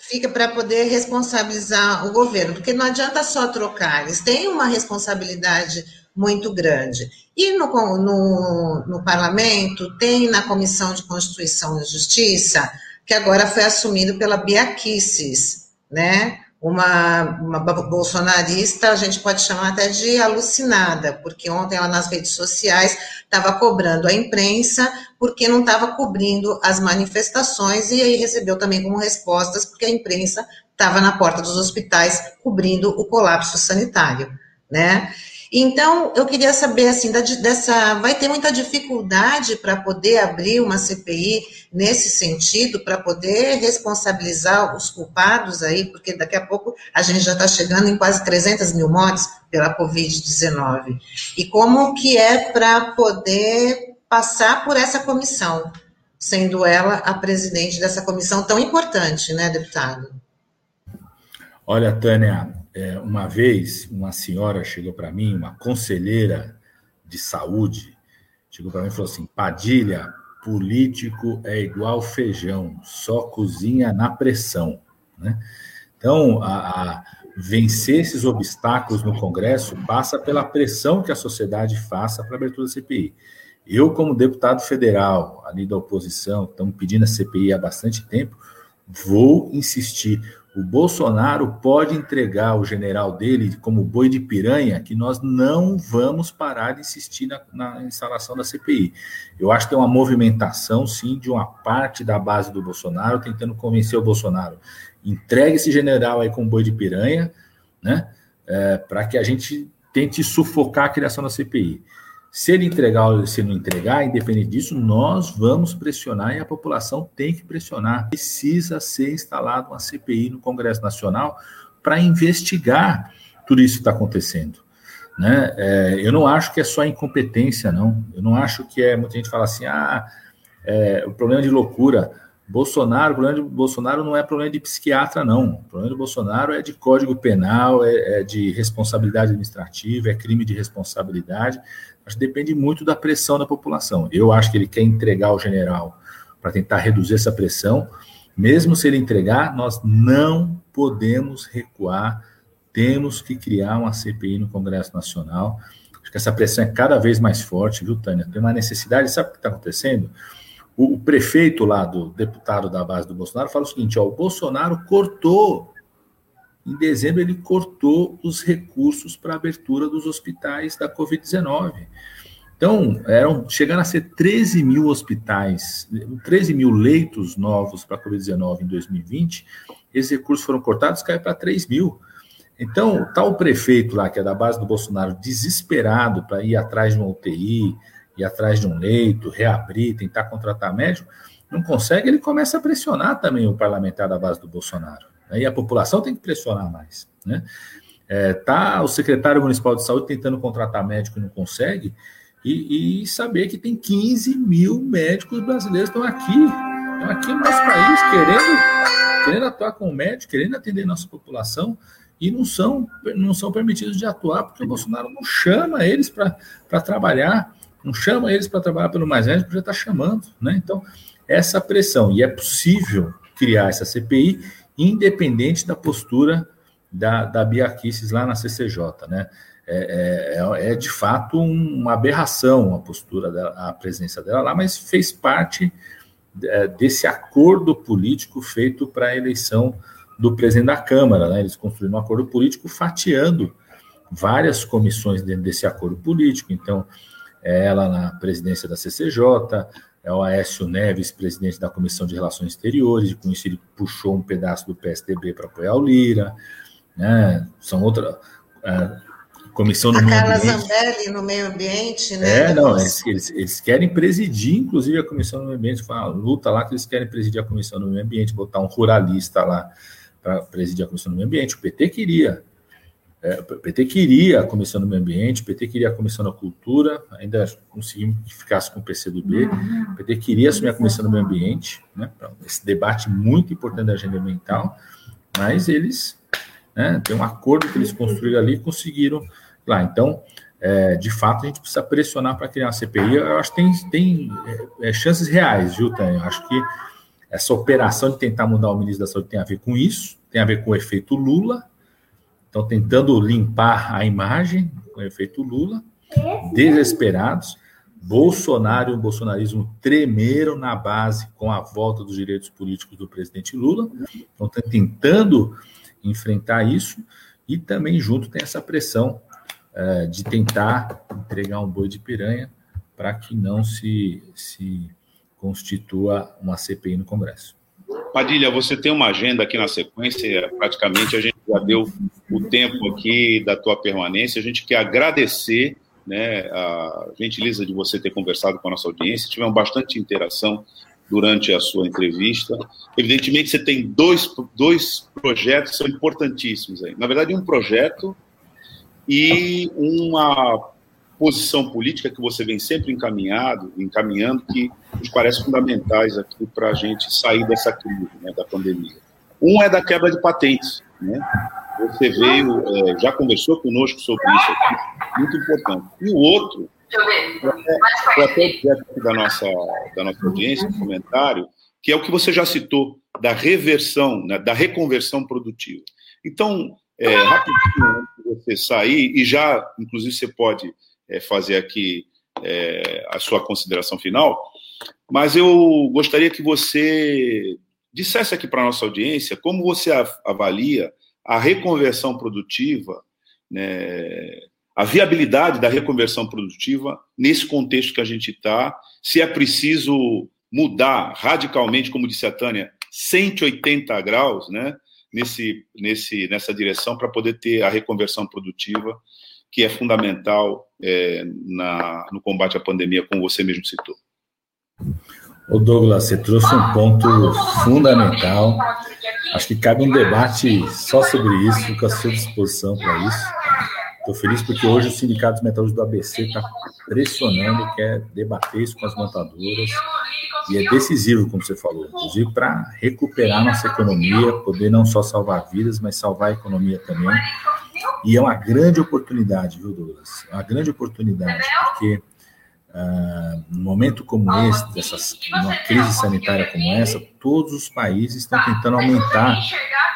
fica para poder responsabilizar o governo, porque não adianta só trocar, eles têm uma responsabilidade muito grande. E no, no, no parlamento, tem na Comissão de Constituição e Justiça, que agora foi assumido pela Bia Kicis, né? Uma, uma bolsonarista, a gente pode chamar até de alucinada, porque ontem ela nas redes sociais estava cobrando a imprensa porque não estava cobrindo as manifestações e aí recebeu também como respostas porque a imprensa estava na porta dos hospitais cobrindo o colapso sanitário, né? Então, eu queria saber, assim, da, dessa, vai ter muita dificuldade para poder abrir uma CPI nesse sentido, para poder responsabilizar os culpados aí, porque daqui a pouco a gente já está chegando em quase 300 mil mortes pela Covid-19. E como que é para poder passar por essa comissão, sendo ela a presidente dessa comissão tão importante, né, deputado? Olha, Tânia, é, uma vez, uma senhora chegou para mim, uma conselheira de saúde, chegou para mim e falou assim: Padilha, político é igual feijão, só cozinha na pressão. Né? Então, a, a vencer esses obstáculos no Congresso passa pela pressão que a sociedade faça para a abertura da CPI. Eu, como deputado federal, ali da oposição, estamos pedindo a CPI há bastante tempo, vou insistir. O Bolsonaro pode entregar o general dele como boi de piranha, que nós não vamos parar de insistir na, na, instalação da CPI. Eu acho que tem uma movimentação, sim, de uma parte da base do Bolsonaro, tentando convencer o Bolsonaro. Entregue esse general aí como boi de piranha, né? É, para que a gente tente sufocar a criação da CPI. Se ele entregar ou se não entregar, independente disso, nós vamos pressionar e a população tem que pressionar. Precisa ser instalada uma CPI no Congresso Nacional para investigar tudo isso que está acontecendo. Né? É, eu não acho que é só incompetência, não. Eu não acho que é. Muita gente fala assim: ah, é, o problema de loucura. Bolsonaro, o problema de Bolsonaro não é problema de psiquiatra, não. O problema de Bolsonaro é de código penal, é, é de responsabilidade administrativa, é crime de responsabilidade. Que depende muito da pressão da população. Eu acho que ele quer entregar o general para tentar reduzir essa pressão. Mesmo se ele entregar, nós não podemos recuar. Temos que criar uma CPI no Congresso Nacional. Acho que essa pressão é cada vez mais forte, viu, Tânia? Tem uma necessidade. Sabe o que está acontecendo? O, o, prefeito lá do deputado da base do Bolsonaro fala o seguinte: ó, o Bolsonaro cortou em dezembro, ele cortou os recursos para a abertura dos hospitais da Covid-19. Então, eram chegando a ser 13 mil hospitais, 13 mil leitos novos para a Covid-19 em 2020. Esses recursos foram cortados, caiu para 3 mil. Então, tal prefeito lá, que é da base do Bolsonaro, desesperado para ir atrás de uma UTI, ir atrás de um leito, reabrir, tentar contratar médico, não consegue, ele começa a pressionar também o parlamentar da base do Bolsonaro. Aí a população tem que pressionar mais. Né? É, tá o secretário municipal de saúde tentando contratar médico e não consegue, e, e saber que tem 15 mil médicos brasileiros que estão aqui, estão aqui no nosso país, querendo, querendo atuar com médico, querendo atender nossa população, e não são, não são permitidos de atuar, porque o Bolsonaro não chama eles para trabalhar, não chama eles para trabalhar pelo mais médico, já está chamando. Né? Então, essa pressão, e é possível criar essa CPI, independente da postura da, da Bia Kicis lá na CCJ, né? É, é, é, de fato uma aberração a postura dela, a presença dela lá, mas fez parte é, desse acordo político feito para a eleição do presidente da Câmara. Né? Eles construíram um acordo político fatiando várias comissões dentro desse acordo político. Então, é ela na presidência da CCJ, é o Aécio Neves, presidente da Comissão de Relações Exteriores, com isso ele puxou um pedaço do PSDB para apoiar o Lira, né? São outra. É, comissão no a meio Carla ambiente. Zambelli no meio ambiente, né? É, não, eles, eles, eles, querem presidir, inclusive, a comissão do meio ambiente. Foi uma luta lá que eles querem presidir a comissão do meio ambiente, botar um ruralista lá para presidir a comissão do meio ambiente. O PT queria. É, o PT queria a Comissão do Meio Ambiente, o PT queria a Comissão da Cultura, ainda conseguimos que ficasse com o PCdoB. O PT queria assumir a Comissão do Meio Ambiente, né, esse debate muito importante da agenda ambiental, mas eles, né, tem um acordo que eles construíram ali e conseguiram lá. Então, é, de fato, a gente precisa pressionar para criar uma CPI. Eu acho que tem, tem é, é, chances reais, viu, Tânia? Eu acho que essa operação de tentar mudar o ministro da Saúde tem a ver com isso, tem a ver com o efeito Lula, Estão tentando limpar a imagem com efeito Lula, desesperados. Bolsonaro e o bolsonarismo tremeram na base com a volta dos direitos políticos do presidente Lula. Estão tentando enfrentar isso e também junto tem essa pressão é, de tentar entregar um boi de piranha para que não se, se constitua uma CPI no Congresso. Padilha, você tem uma agenda aqui na sequência, praticamente a gente já deu o tempo aqui da tua permanência. A gente quer agradecer né, a gentileza de você ter conversado com a nossa audiência. Tivemos bastante interação durante a sua entrevista. Evidentemente, você tem dois, dois projetos que são importantíssimos aí. Na verdade, um projeto e uma posição política que você vem sempre encaminhado, encaminhando, que nos parece fundamentais aqui para a gente sair dessa crise, né, da pandemia. Um é da quebra de patentes, né? Você veio, é, já conversou conosco sobre isso aqui, muito importante. E o outro, foi até da nossa, da nossa audiência, um comentário, que é o que você já citou, da reversão, né, da reconversão produtiva. Então, é, rapidinho, antes de você sair, e já, inclusive, você pode é, fazer aqui é, a sua consideração final, mas eu gostaria que você dissesse aqui para a nossa audiência como você avalia a reconversão produtiva, né, a viabilidade da reconversão produtiva nesse contexto que a gente está, se é preciso mudar radicalmente, como disse a Tânia, 180 graus, né, nesse, nesse, nessa direção para poder ter a reconversão produtiva, que é fundamental é, na, no combate à pandemia, como você mesmo citou. O Douglas, você trouxe um ponto fundamental. Acho que cabe um debate só sobre isso, fico à sua disposição para isso. Estou feliz porque hoje o Sindicato dos Metalúrgicos do ABC está pressionando, quer debater isso com as montadoras, e é decisivo, como você falou, inclusive para recuperar nossa economia, poder não só salvar vidas, mas salvar a economia também. E é uma grande oportunidade, viu, Douglas? É uma grande oportunidade, porque Uh, num momento como esse, dessas, numa crise sanitária como essa, todos os países estão tentando aumentar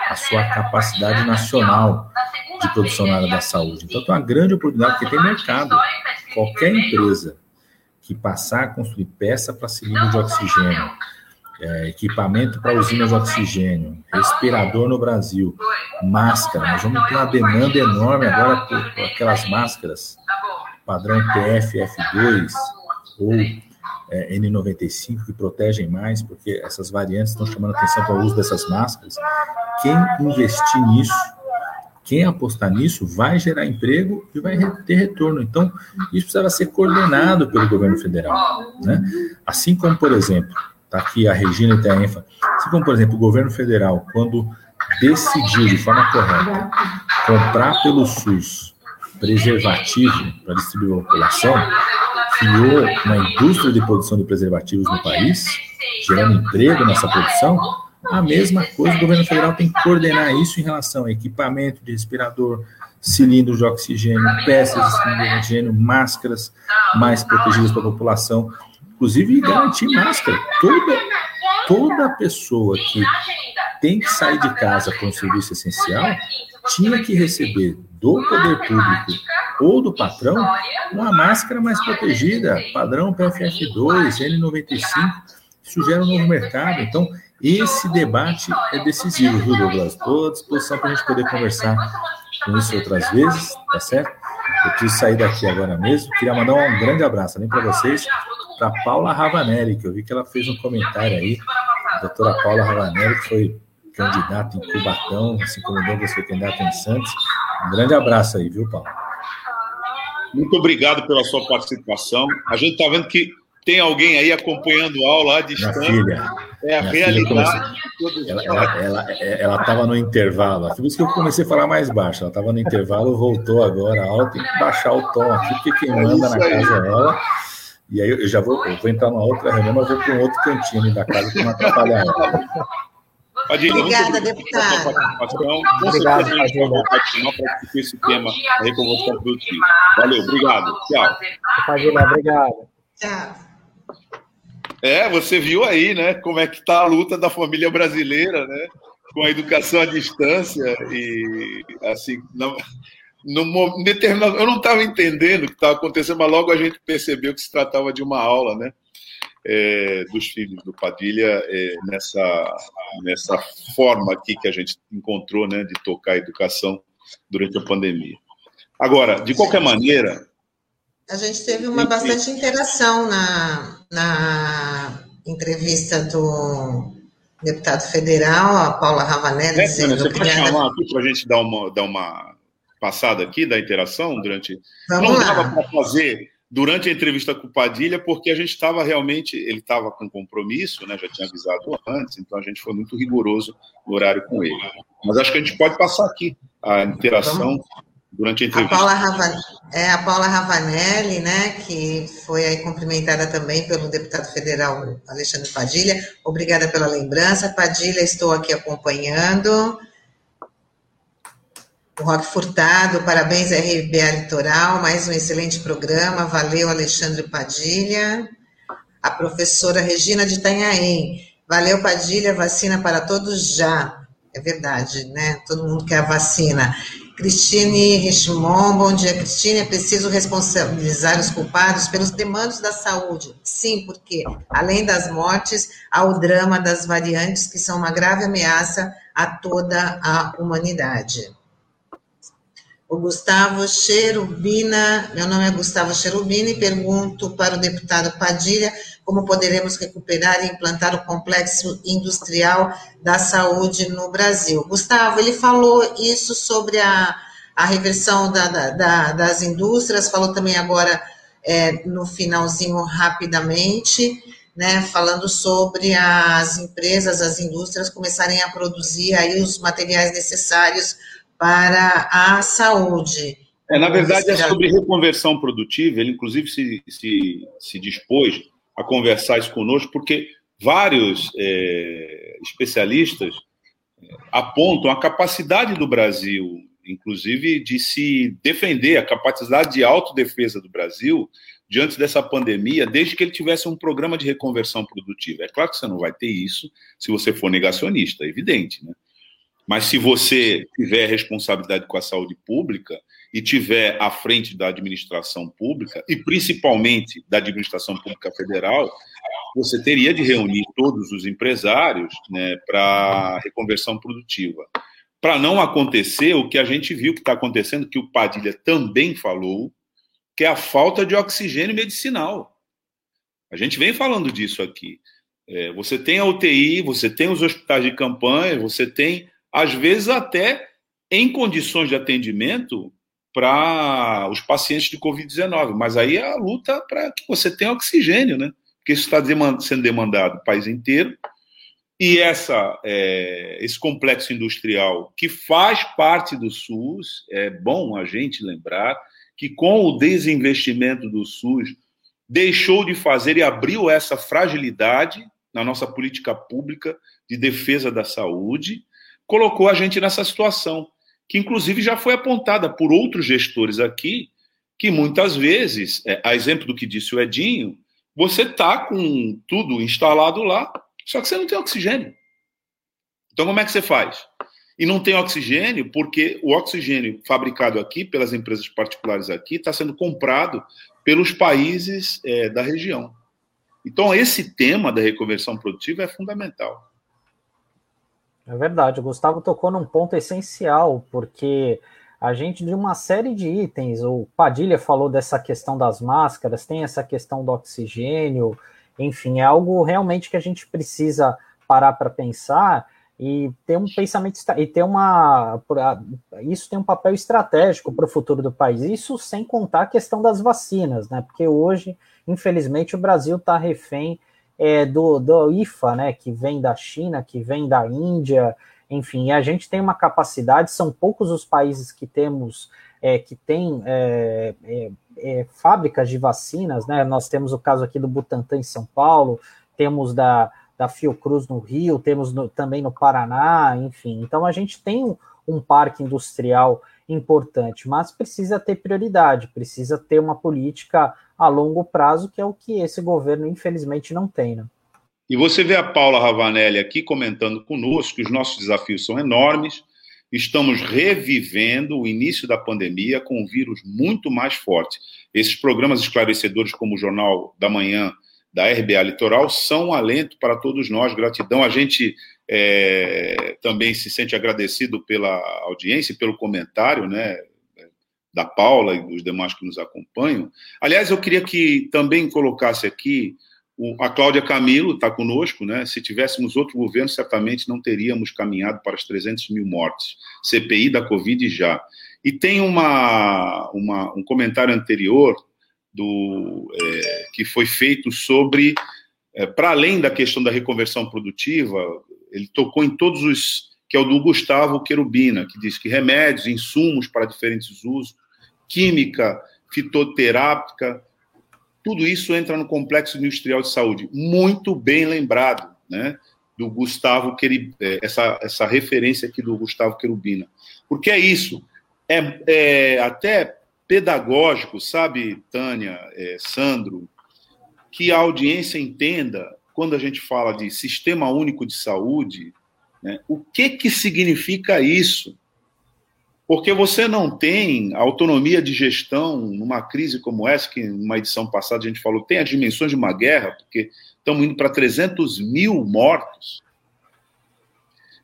a sua capacidade nacional de produção na área da saúde. Então, tem uma grande oportunidade, porque tem mercado. Qualquer empresa que passar a construir peça para cilindro de oxigênio, é, equipamento para usina de oxigênio, respirador no Brasil, máscara, nós vamos ter uma demanda enorme agora por, por aquelas máscaras padrão PFF2 ou é, N95 que protegem mais, porque essas variantes estão chamando atenção para o uso dessas máscaras. Quem investir nisso, quem apostar nisso, vai gerar emprego e vai ter retorno. Então, isso precisava ser coordenado pelo governo federal. Né? Assim como, por exemplo, está aqui a Regina e a ênfase, assim como, por exemplo, o governo federal, quando decidiu de forma correta comprar pelo SUS preservativo para distribuir a população, criou uma indústria de produção de preservativos no país, gerando emprego nessa produção, a mesma coisa o governo federal tem que coordenar isso em relação a equipamento de respirador, cilindros de oxigênio, peças de oxigênio, máscaras mais protegidas para a população, inclusive garantir máscara. Toda, toda pessoa que tem que sair de casa para um serviço essencial tinha que receber do poder público ou do patrão uma máscara mais protegida, padrão PFF2, N95, isso gera um novo mercado. Então, esse debate é decisivo, viu, Douglas? Estou à disposição para a gente poder conversar com isso outras vezes, tá certo? Eu preciso sair daqui agora mesmo. Queria mandar um grande abraço também para vocês, para Paula Ravanelli, que eu vi que ela fez um comentário aí. A doutora Paula Ravanelli, que foi candidato em Cubatão, assim como o Douglas foi candidato em Santos. Um grande abraço aí, viu, Paulo? Muito obrigado pela sua participação. A gente está vendo que tem alguém aí acompanhando a aula à distância. Minha filha. É a realidade. Ela estava no intervalo. Por isso que eu comecei a falar mais baixo. Ela estava no intervalo, voltou agora a aula. Tem que baixar o tom aqui, porque quem manda na casa é ela. E aí eu já vou, eu vou entrar numa outra reunião, mas vou para um outro cantinho da casa para não atrapalhar ela. Padilha, Obrigada, deputado. Obrigado, Padilha. continuar para discutir esse tema da reconversão produtiva. Valeu, obrigado. Tchau. Padilha, obrigado. Tchau. É, você viu aí, né, como é que está a luta da família brasileira, né, com a educação à distância e, assim, não, no, determinado, eu não estava entendendo o que estava acontecendo, mas logo a gente percebeu que se tratava de uma aula, né, é, dos filhos do Padilha é, nessa, nessa forma aqui que a gente encontrou né, de tocar a educação durante a pandemia. Agora, de qualquer maneira. A gente teve uma bastante interação na, na entrevista do deputado federal, a Paula Ravanelli. É, dizendo, você pode chamar aqui para a gente dar uma, dar uma passada aqui da interação durante. Vamos Não lá. dava para fazer durante a entrevista com o Padilha, porque a gente estava realmente, ele estava com compromisso, né, já tinha avisado antes, então a gente foi muito rigoroso no horário com ele. Mas acho que a gente pode passar aqui a interação durante a entrevista. A Paula, Ravan... é, a Paula Ravanelli, né, que foi aí cumprimentada também pelo deputado federal Alexandre Padilha. Obrigada pela lembrança. Padilha, estou aqui acompanhando. O Furtado, parabéns RBA Litoral, mais um excelente programa, valeu Alexandre Padilha. A professora Regina de Itanhaém, valeu Padilha, vacina para todos já. É verdade, né? Todo mundo quer a vacina. Cristine Richemont, bom dia, Cristine. É preciso responsabilizar os culpados pelos demandos da saúde. Sim, porque além das mortes, há o drama das variantes, que são uma grave ameaça a toda a humanidade o Gustavo Cherubina, meu nome é Gustavo Cherubina e pergunto para o deputado Padilha como poderemos recuperar e implantar o complexo industrial da saúde no Brasil. Gustavo, ele falou isso sobre a, a reversão da, da, das indústrias, falou também agora é, no finalzinho rapidamente, né, falando sobre as empresas, as indústrias começarem a produzir aí os materiais necessários para a saúde. É, na verdade, é sobre reconversão produtiva. Ele, inclusive, se, se, se dispôs a conversar isso conosco, porque vários é, especialistas é, apontam a capacidade do Brasil, inclusive, de se defender, a capacidade de autodefesa do Brasil diante dessa pandemia, desde que ele tivesse um programa de reconversão produtiva. É claro que você não vai ter isso se você for negacionista, é evidente, né? Mas se você tiver responsabilidade com a saúde pública e tiver à frente da administração pública, e principalmente da administração pública federal, você teria de reunir todos os empresários né, para reconversão produtiva. Para não acontecer o que a gente viu que está acontecendo, que o Padilha também falou, que é a falta de oxigênio medicinal. A gente vem falando disso aqui. É, você tem a UTI, você tem os hospitais de campanha, você tem, às vezes, até em condições de atendimento para os pacientes de Covid-19. Mas aí é a luta para que você tenha oxigênio, né? Porque isso está sendo demandado no país inteiro. E essa, é, esse complexo industrial que faz parte do SUS, é bom a gente lembrar que com o desinvestimento do SUS, deixou de fazer e abriu essa fragilidade na nossa política pública de defesa da saúde, colocou a gente nessa situação, que inclusive já foi apontada por outros gestores aqui, que muitas vezes, é, a exemplo do que disse o Edinho, você está com tudo instalado lá, só que você não tem oxigênio. Então, como é que você faz? E não tem oxigênio porque o oxigênio fabricado aqui pelas empresas particulares aqui está sendo comprado pelos países é, da região. Então, esse tema da reconversão produtiva é fundamental. É verdade, o Gustavo tocou num ponto essencial, porque a gente, de uma série de itens, o Padilha falou dessa questão das máscaras, tem essa questão do oxigênio, enfim, é algo realmente que a gente precisa parar para pensar e ter um pensamento e ter uma isso tem um papel estratégico para o futuro do país. Isso sem contar a questão das vacinas, né? Porque hoje, infelizmente, o Brasil está refém é, do, do IFA, né? Que vem da China, que vem da Índia, enfim. a gente tem uma capacidade. São poucos os países que temos é, que tem é, é, é fábricas de vacinas, né? Nós temos o caso aqui do Butantan em São Paulo, temos da da Fiocruz no Rio, temos no, também no Paraná, enfim. Então a gente tem um, um parque industrial importante, mas precisa ter prioridade, precisa ter uma política a longo prazo, que é o que esse governo, infelizmente, não tem. Né? E você vê a Paula Ravanelli aqui comentando conosco que os nossos desafios são enormes, estamos revivendo o início da pandemia com um vírus muito mais forte. Esses programas esclarecedores, como o Jornal da Manhã da RBA Litoral são um alento para todos nós. Gratidão. A gente é, também se sente agradecido pela audiência pelo comentário, né? Da Paula e dos demais que nos acompanham. Aliás, eu queria que também colocasse aqui a Cláudia Camilo está conosco, né? Se tivéssemos outro governo, certamente não teríamos caminhado para as 300 mil mortes. CPI da Covid já. E tem uma, uma um comentário anterior do, é, que foi feito sobre, é, para além da questão da reconversão produtiva, ele tocou em todos os, que é o do Gustavo Querubina, que diz que remédios, insumos para diferentes usos, química, fitoterápica, tudo isso entra no complexo industrial de saúde. Muito bem lembrado, né? Do Gustavo Querubina, é, essa, essa referência aqui do Gustavo Querubina. Porque é isso. É, é, até pedagógico, sabe, Tânia, é, Sandro, que a audiência entenda, quando a gente fala de sistema único de saúde, né, o que, que significa isso? Porque você não tem autonomia de gestão numa crise como essa, que numa edição passada a gente falou, tem as dimensões de uma guerra, porque estamos indo para 300 mil mortos.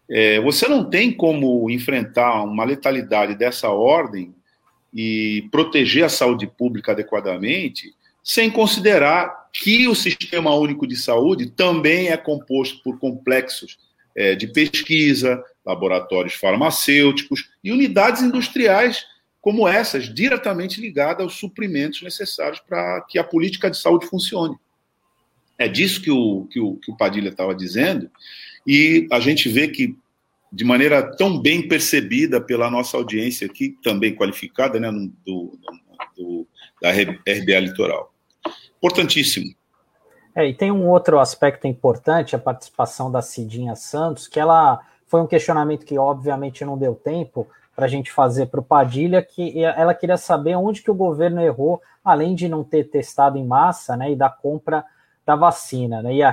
É, você não tem como enfrentar uma letalidade dessa ordem e proteger a saúde pública adequadamente, sem considerar que o Sistema Único de Saúde também é composto por complexos é, de pesquisa, laboratórios farmacêuticos e unidades industriais como essas, diretamente ligadas aos suprimentos necessários para que a política de saúde funcione. É disso que o, que o, que o Padilha estava dizendo, e a gente vê que de maneira tão bem percebida pela nossa audiência aqui, também qualificada, né, do, do, da RBA Litoral. Importantíssimo. É, e tem um outro aspecto importante, a participação da Cidinha Santos, que ela foi um questionamento que obviamente não deu tempo para a gente fazer para o Padilha, que ela queria saber onde que o governo errou, além de não ter testado em massa, né, e da compra da vacina, né, e a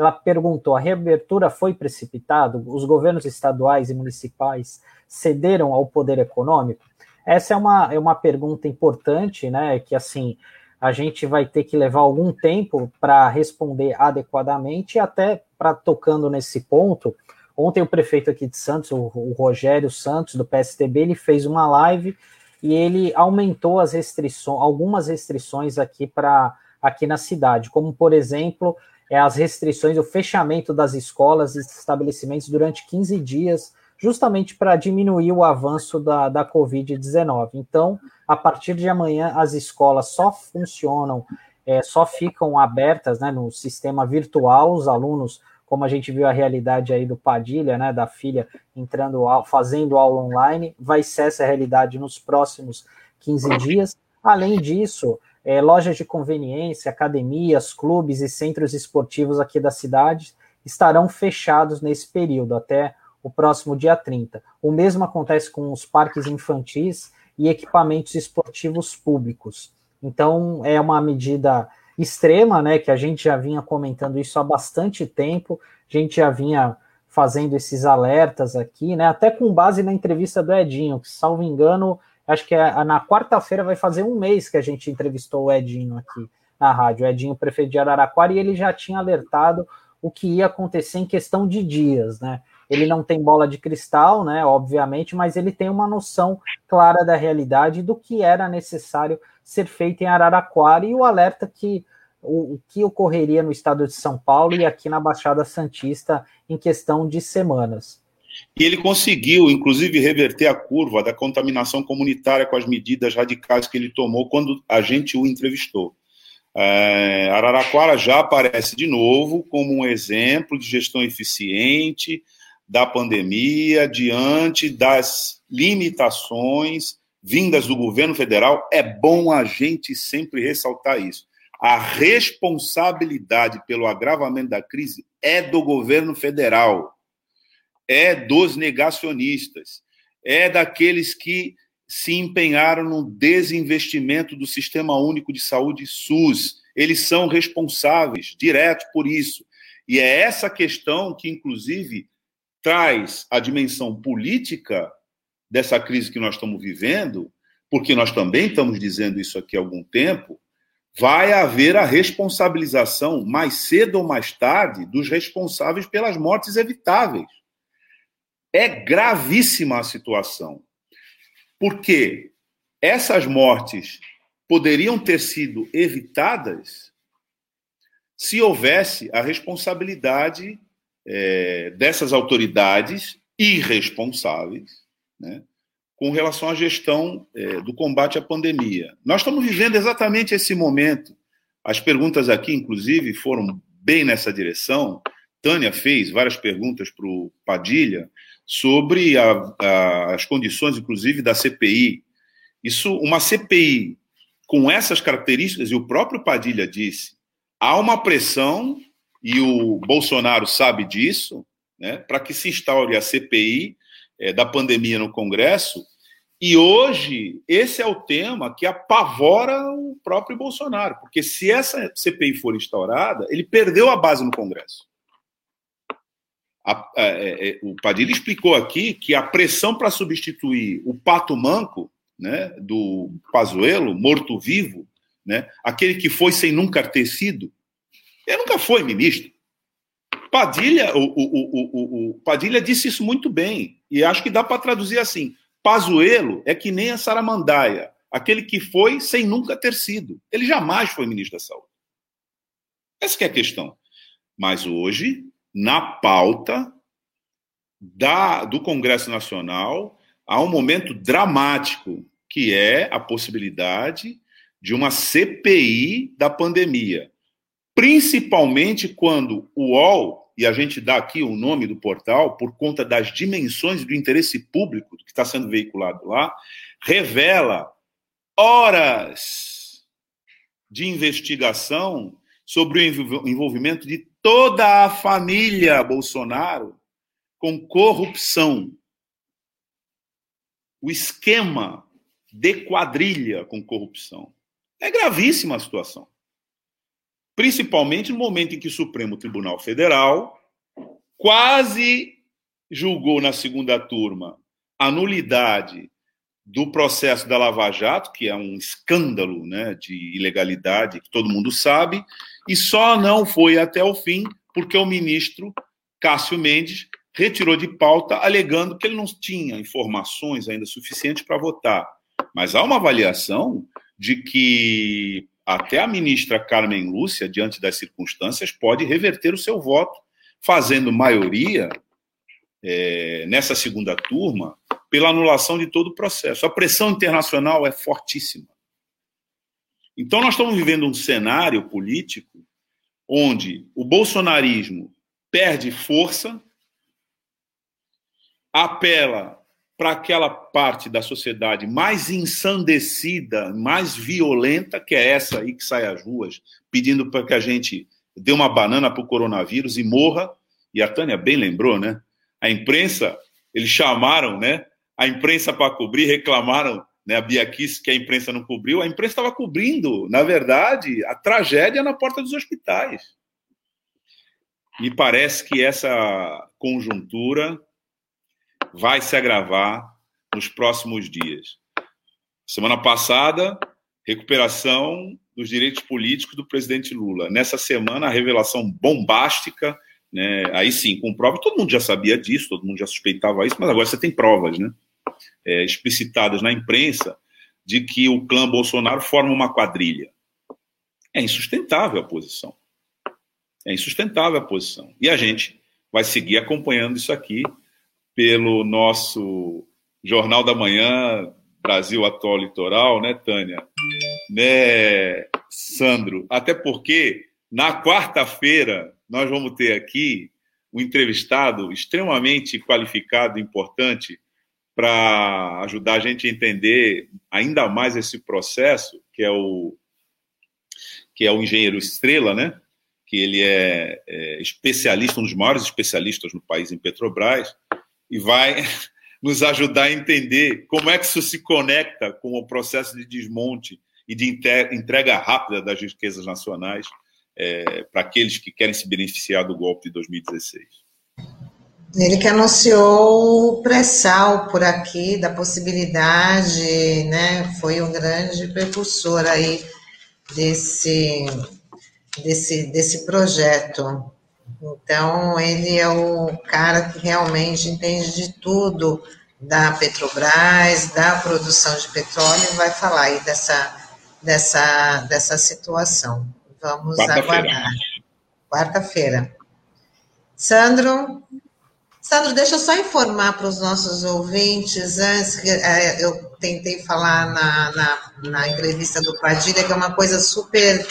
ela perguntou: a reabertura foi precipitada? Os governos estaduais e municipais cederam ao poder econômico? Essa é uma, é uma pergunta importante, né? Que assim a gente vai ter que levar algum tempo para responder adequadamente, até para tocando nesse ponto. Ontem o prefeito aqui de Santos, o, o Rogério Santos, do PSTB, ele fez uma live e ele aumentou as restrições, algumas restrições aqui para aqui na cidade, como por exemplo, é, as restrições, o fechamento das escolas e estabelecimentos durante 15 dias, justamente para diminuir o avanço da, da Covid-19. Então, a partir de amanhã, as escolas só funcionam, é, só ficam abertas né, no sistema virtual, os alunos como a gente viu a realidade aí do Padilha, né, da filha entrando, fazendo aula online, vai ser essa realidade nos próximos 15 dias. Além disso, é, lojas de conveniência, academias, clubes e centros esportivos aqui da cidade estarão fechados nesse período, até o próximo dia 30. O mesmo acontece com os parques infantis e equipamentos esportivos públicos. Então, é uma medida extrema, né? Que a gente já vinha comentando isso há bastante tempo, a gente já vinha fazendo esses alertas aqui, né? Até com base na entrevista do Edinho, que, salvo engano, acho que é, na quarta-feira vai fazer um mês que a gente entrevistou o Edinho aqui na rádio, o Edinho, prefeito de Araraquara, e ele já tinha alertado o que ia acontecer em questão de dias, né? Ele não tem bola de cristal, né? Obviamente, mas ele tem uma noção clara da realidade do que era necessário ser feito em Araraquara e o alerta que o, o, que ocorreria no estado de São Paulo e aqui na Baixada Santista em questão de semanas. E ele conseguiu, inclusive, reverter a curva da contaminação comunitária com as medidas radicais que ele tomou quando a gente o entrevistou. É, Araraquara já aparece de novo como um exemplo de gestão eficiente da pandemia diante das limitações vindas do governo federal, é bom a gente sempre ressaltar isso. A responsabilidade pelo agravamento da crise é do governo federal, é dos negacionistas, é daqueles que se empenharam no desinvestimento do Sistema Único de Saúde SUS. Eles são responsáveis direto por isso. E é essa questão que, inclusive, traz a dimensão política dessa crise que nós estamos vivendo, porque nós também estamos dizendo isso aqui há algum tempo, vai haver a responsabilização, mais cedo ou mais tarde, dos responsáveis pelas mortes evitáveis. É gravíssima a situação. Porque essas mortes poderiam ter sido evitadas se houvesse a responsabilidade é, dessas autoridades irresponsáveis né, com relação à gestão é, do combate à pandemia. Nós estamos vivendo exatamente esse momento. As perguntas aqui, inclusive, foram bem nessa direção. Tânia fez várias perguntas para o Padilha sobre a, a, as condições, inclusive, da CPI. Isso, uma CPI com essas características, e o próprio Padilha disse, há uma pressão, e o Bolsonaro sabe disso, né, para que se instaure a CPI é, da pandemia no Congresso, e hoje esse é o tema que apavora o próprio Bolsonaro, porque se essa CPI for instaurada, ele perdeu a base no Congresso. A, a, é, é, o Padilha explicou aqui que a pressão para substituir o pato manco né, do Pazuello, morto-vivo, né, aquele que foi sem nunca ter sido, ele nunca foi ministro. Padilha, o, o, o, o, Padilha disse isso muito bem, e acho que dá para traduzir assim: Pazuello é que nem a Saramandaia, aquele que foi sem nunca ter sido. Ele jamais foi ministro da Saúde. Essa é a questão. Mas hoje, na pauta da, do Congresso Nacional, há um momento dramático, que é a possibilidade de uma CPI da pandemia. Principalmente quando o UOL e a gente dá aqui o nome do portal por conta das dimensões do interesse público que está sendo veiculado lá, revela horas de investigação sobre o envolvimento de toda a família Bolsonaro com corrupção. O esquema de quadrilha com corrupção. É gravíssima a situação principalmente no momento em que o Supremo Tribunal Federal quase julgou na segunda turma a nulidade do processo da Lava Jato, que é um escândalo né, de ilegalidade que todo mundo sabe, e só não foi até o fim porque o ministro Cássio Mendes retirou de pauta, alegando que ele não tinha informações ainda suficientes para votar. Mas há uma avaliação de que até a ministra Carmen Lúcia, diante das circunstâncias, pode reverter o seu voto, fazendo maioria é, nessa segunda turma pela anulação de todo o processo. A pressão internacional é fortíssima. Então, nós estamos vivendo um cenário político onde o bolsonarismo perde força, apela para aquela parte da sociedade mais ensandecida, mais violenta, que é essa aí que sai às ruas, pedindo para que a gente dê uma banana para o coronavírus e morra. E a Tânia bem lembrou, né? A imprensa, eles chamaram, né? A imprensa para cobrir, reclamaram, né? A Bia Kiss, que a imprensa não cobriu. A imprensa estava cobrindo, na verdade, a tragédia na porta dos hospitais. Me parece que essa conjuntura vai se agravar nos próximos dias. Semana passada, recuperação dos direitos políticos do presidente Lula. Nessa semana, a revelação bombástica, né, aí sim, com prova, todo mundo já sabia disso, todo mundo já suspeitava isso, mas agora você tem provas né, é, explicitadas na imprensa de que o clã Bolsonaro forma uma quadrilha. É insustentável a posição. É insustentável a posição. E a gente vai seguir acompanhando isso aqui pelo nosso Jornal da Manhã, Brasil Atual Litoral, né, Tânia? Né, Sandro? Até porque na quarta-feira nós vamos ter aqui um entrevistado extremamente qualificado e importante para ajudar a gente a entender ainda mais esse processo, que é o que é o engenheiro Estrela, né? Que ele é, é especialista, um dos maiores especialistas no país em Petrobras, e vai nos ajudar a entender como é que isso se conecta com o processo de desmonte e de entrega rápida das riquezas nacionais é, para aqueles que querem se beneficiar do golpe de 2016. Ele que anunciou o pré-sal por aqui, da possibilidade, né, foi um grande precursor aí desse, desse, desse projeto. Então, ele é o cara que realmente entende de tudo da Petrobras, da produção de petróleo, e vai falar aí dessa, dessa, dessa situação. Vamos Quarta aguardar. Quarta-feira. Sandro, Sandro, deixa eu só informar para os nossos ouvintes, antes, é, eu tentei falar na, na, na, entrevista do Padilha, que é uma coisa super...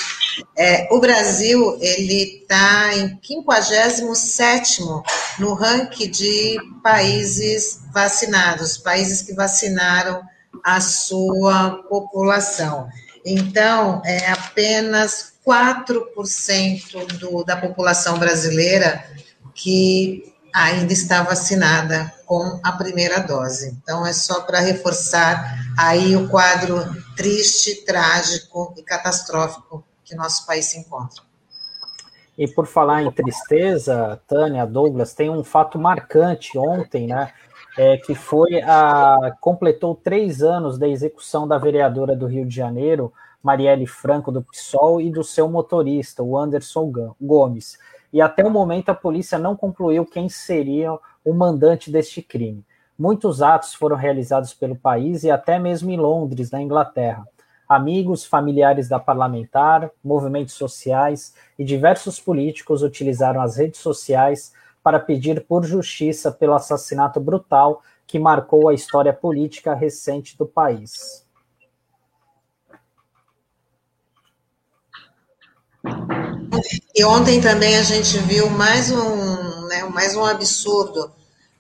É, o Brasil, ele está em 57 no ranking de países vacinados, países que vacinaram a sua população. Então, é apenas 4% do, da população brasileira que ainda está vacinada com a primeira dose. Então, é só para reforçar aí o quadro triste, trágico e catastrófico que nosso país se encontra. E por falar em tristeza, Tânia, Douglas, tem um fato marcante ontem, né? É, que foi a. completou três anos da execução da vereadora do Rio de Janeiro, Marielle Franco, do PSOL, e do seu motorista, o Anderson Gomes e até o momento a polícia não concluiu quem seria o mandante deste crime. Muitos atos foram realizados pelo país e até mesmo em Londres, na Inglaterra. Amigos, familiares da parlamentar, movimentos sociais e diversos políticos utilizaram as redes sociais para pedir por justiça pelo assassinato brutal que marcou a história política recente do país. E ontem também a gente viu mais um, né, mais um absurdo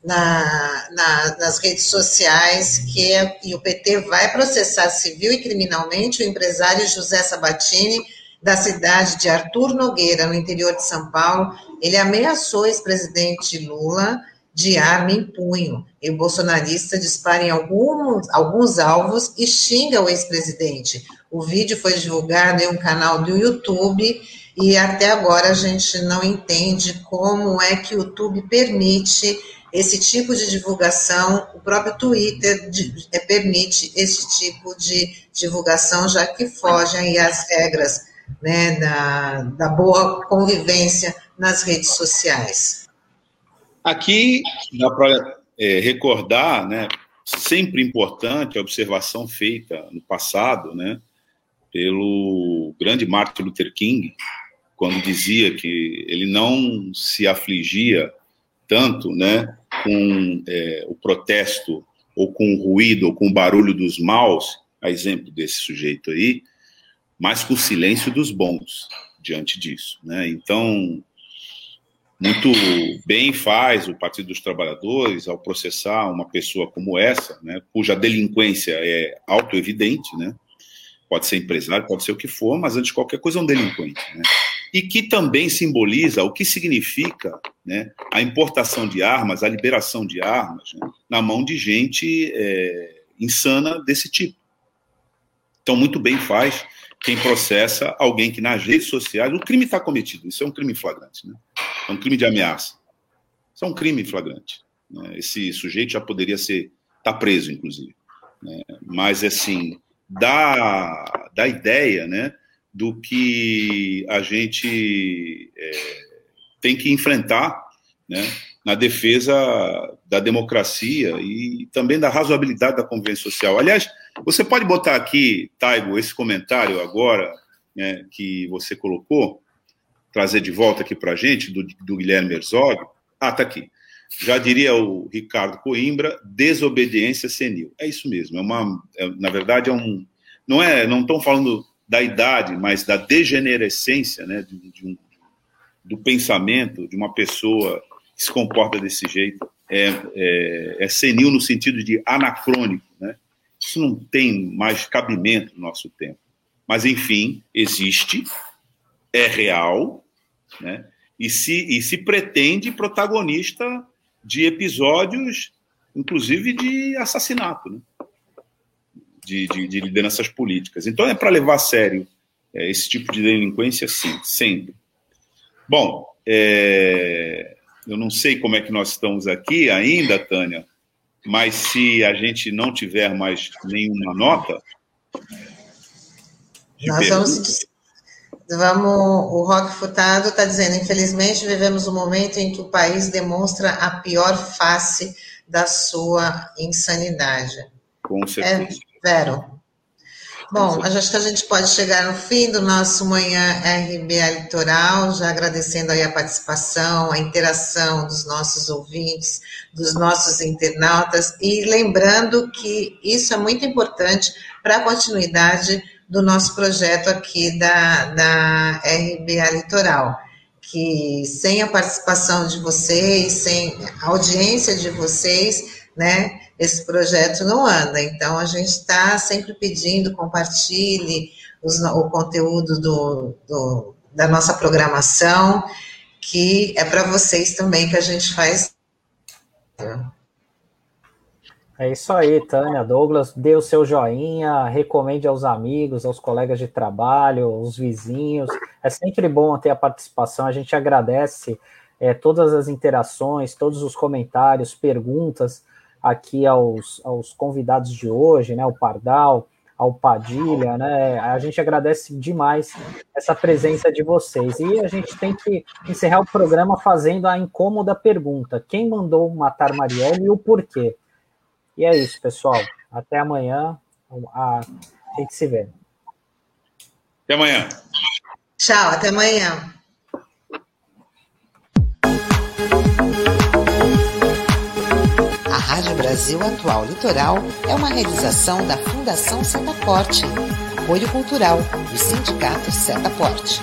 na, na, nas redes sociais, que é, e o PT vai processar civil e criminalmente o empresário José Sabatini, da cidade de Arthur Nogueira, no interior de São Paulo. Ele ameaçou ex-presidente Lula de arma em punho. E o bolsonarista dispara em alguns, alguns alvos e xinga o ex-presidente. O vídeo foi divulgado em um canal do YouTube e até agora a gente não entende como é que o YouTube permite esse tipo de divulgação, o próprio Twitter é, permite esse tipo de divulgação, já que fogem as regras né, da, da boa convivência nas redes sociais. Aqui dá para é, recordar, né, sempre importante a observação feita no passado, né, pelo grande Martin Luther King, quando dizia que ele não se afligia tanto, né, com é, o protesto ou com o ruído ou com o barulho dos maus, a exemplo desse sujeito aí, mas com o silêncio dos bons diante disso, né? Então, muito bem faz o Partido dos Trabalhadores ao processar uma pessoa como essa, né, cuja delinquência é autoevidente, né, pode ser empresário, pode ser o que for, mas antes de qualquer coisa é um delinquente, né, e que também simboliza o que significa né, a importação de armas, a liberação de armas né, na mão de gente é, insana desse tipo. Então, muito bem faz quem processa alguém que nas redes sociais, o crime está cometido, isso é um crime flagrante, né? É um crime de ameaça. Isso é um crime flagrante. Né? Esse sujeito já poderia ser, tá preso, inclusive. Né? Mas, assim, dá, dá ideia, né, do que a gente é, tem que enfrentar, né, na defesa da democracia e também da razoabilidade da convivência social. Aliás, você pode botar aqui, Taigo, esse comentário agora né, que você colocou, trazer de volta aqui para a gente, do, do Guilherme Herzog. Ah, está aqui. Já diria o Ricardo Coimbra, desobediência senil. É isso mesmo. É uma, é, na verdade, é um. Não é, não estão falando da idade, mas da degenerescência, né, de, de um, do pensamento de uma pessoa que se comporta desse jeito. É, é, é senil no sentido de anacrônico, né? Isso não tem mais cabimento no nosso tempo. Mas, enfim, existe, é real, né? e, se, e se pretende protagonista de episódios, inclusive de assassinato, né? de, de, de lideranças políticas. Então, é para levar a sério é, esse tipo de delinquência, sim, sempre. Bom, é, eu não sei como é que nós estamos aqui ainda, Tânia, mas se a gente não tiver mais nenhuma nota. Nós vamos, vamos. O Roque Furtado está dizendo: infelizmente, vivemos um momento em que o país demonstra a pior face da sua insanidade. Com certeza. É, Vero. Bom, acho que a gente pode chegar no fim do nosso Manhã RBA Litoral, já agradecendo aí a participação, a interação dos nossos ouvintes, dos nossos internautas, e lembrando que isso é muito importante para a continuidade do nosso projeto aqui da, da RBA Litoral, que sem a participação de vocês, sem a audiência de vocês, né, esse projeto não anda. Então, a gente está sempre pedindo, compartilhe os, o conteúdo do, do, da nossa programação, que é para vocês também que a gente faz. É isso aí, Tânia. Douglas, dê o seu joinha, recomende aos amigos, aos colegas de trabalho, aos vizinhos. É sempre bom ter a participação, a gente agradece é, todas as interações, todos os comentários, perguntas aqui aos, aos convidados de hoje, né, o Pardal, ao Padilha, né? A gente agradece demais essa presença de vocês. E a gente tem que encerrar o programa fazendo a incômoda pergunta: quem mandou matar Marielle e o porquê? E é isso, pessoal. Até amanhã. A gente se vê. Até amanhã. Tchau, até amanhã. Rádio Brasil Atual Litoral é uma realização da Fundação Setaporte, apoio cultural do Sindicato Setaporte.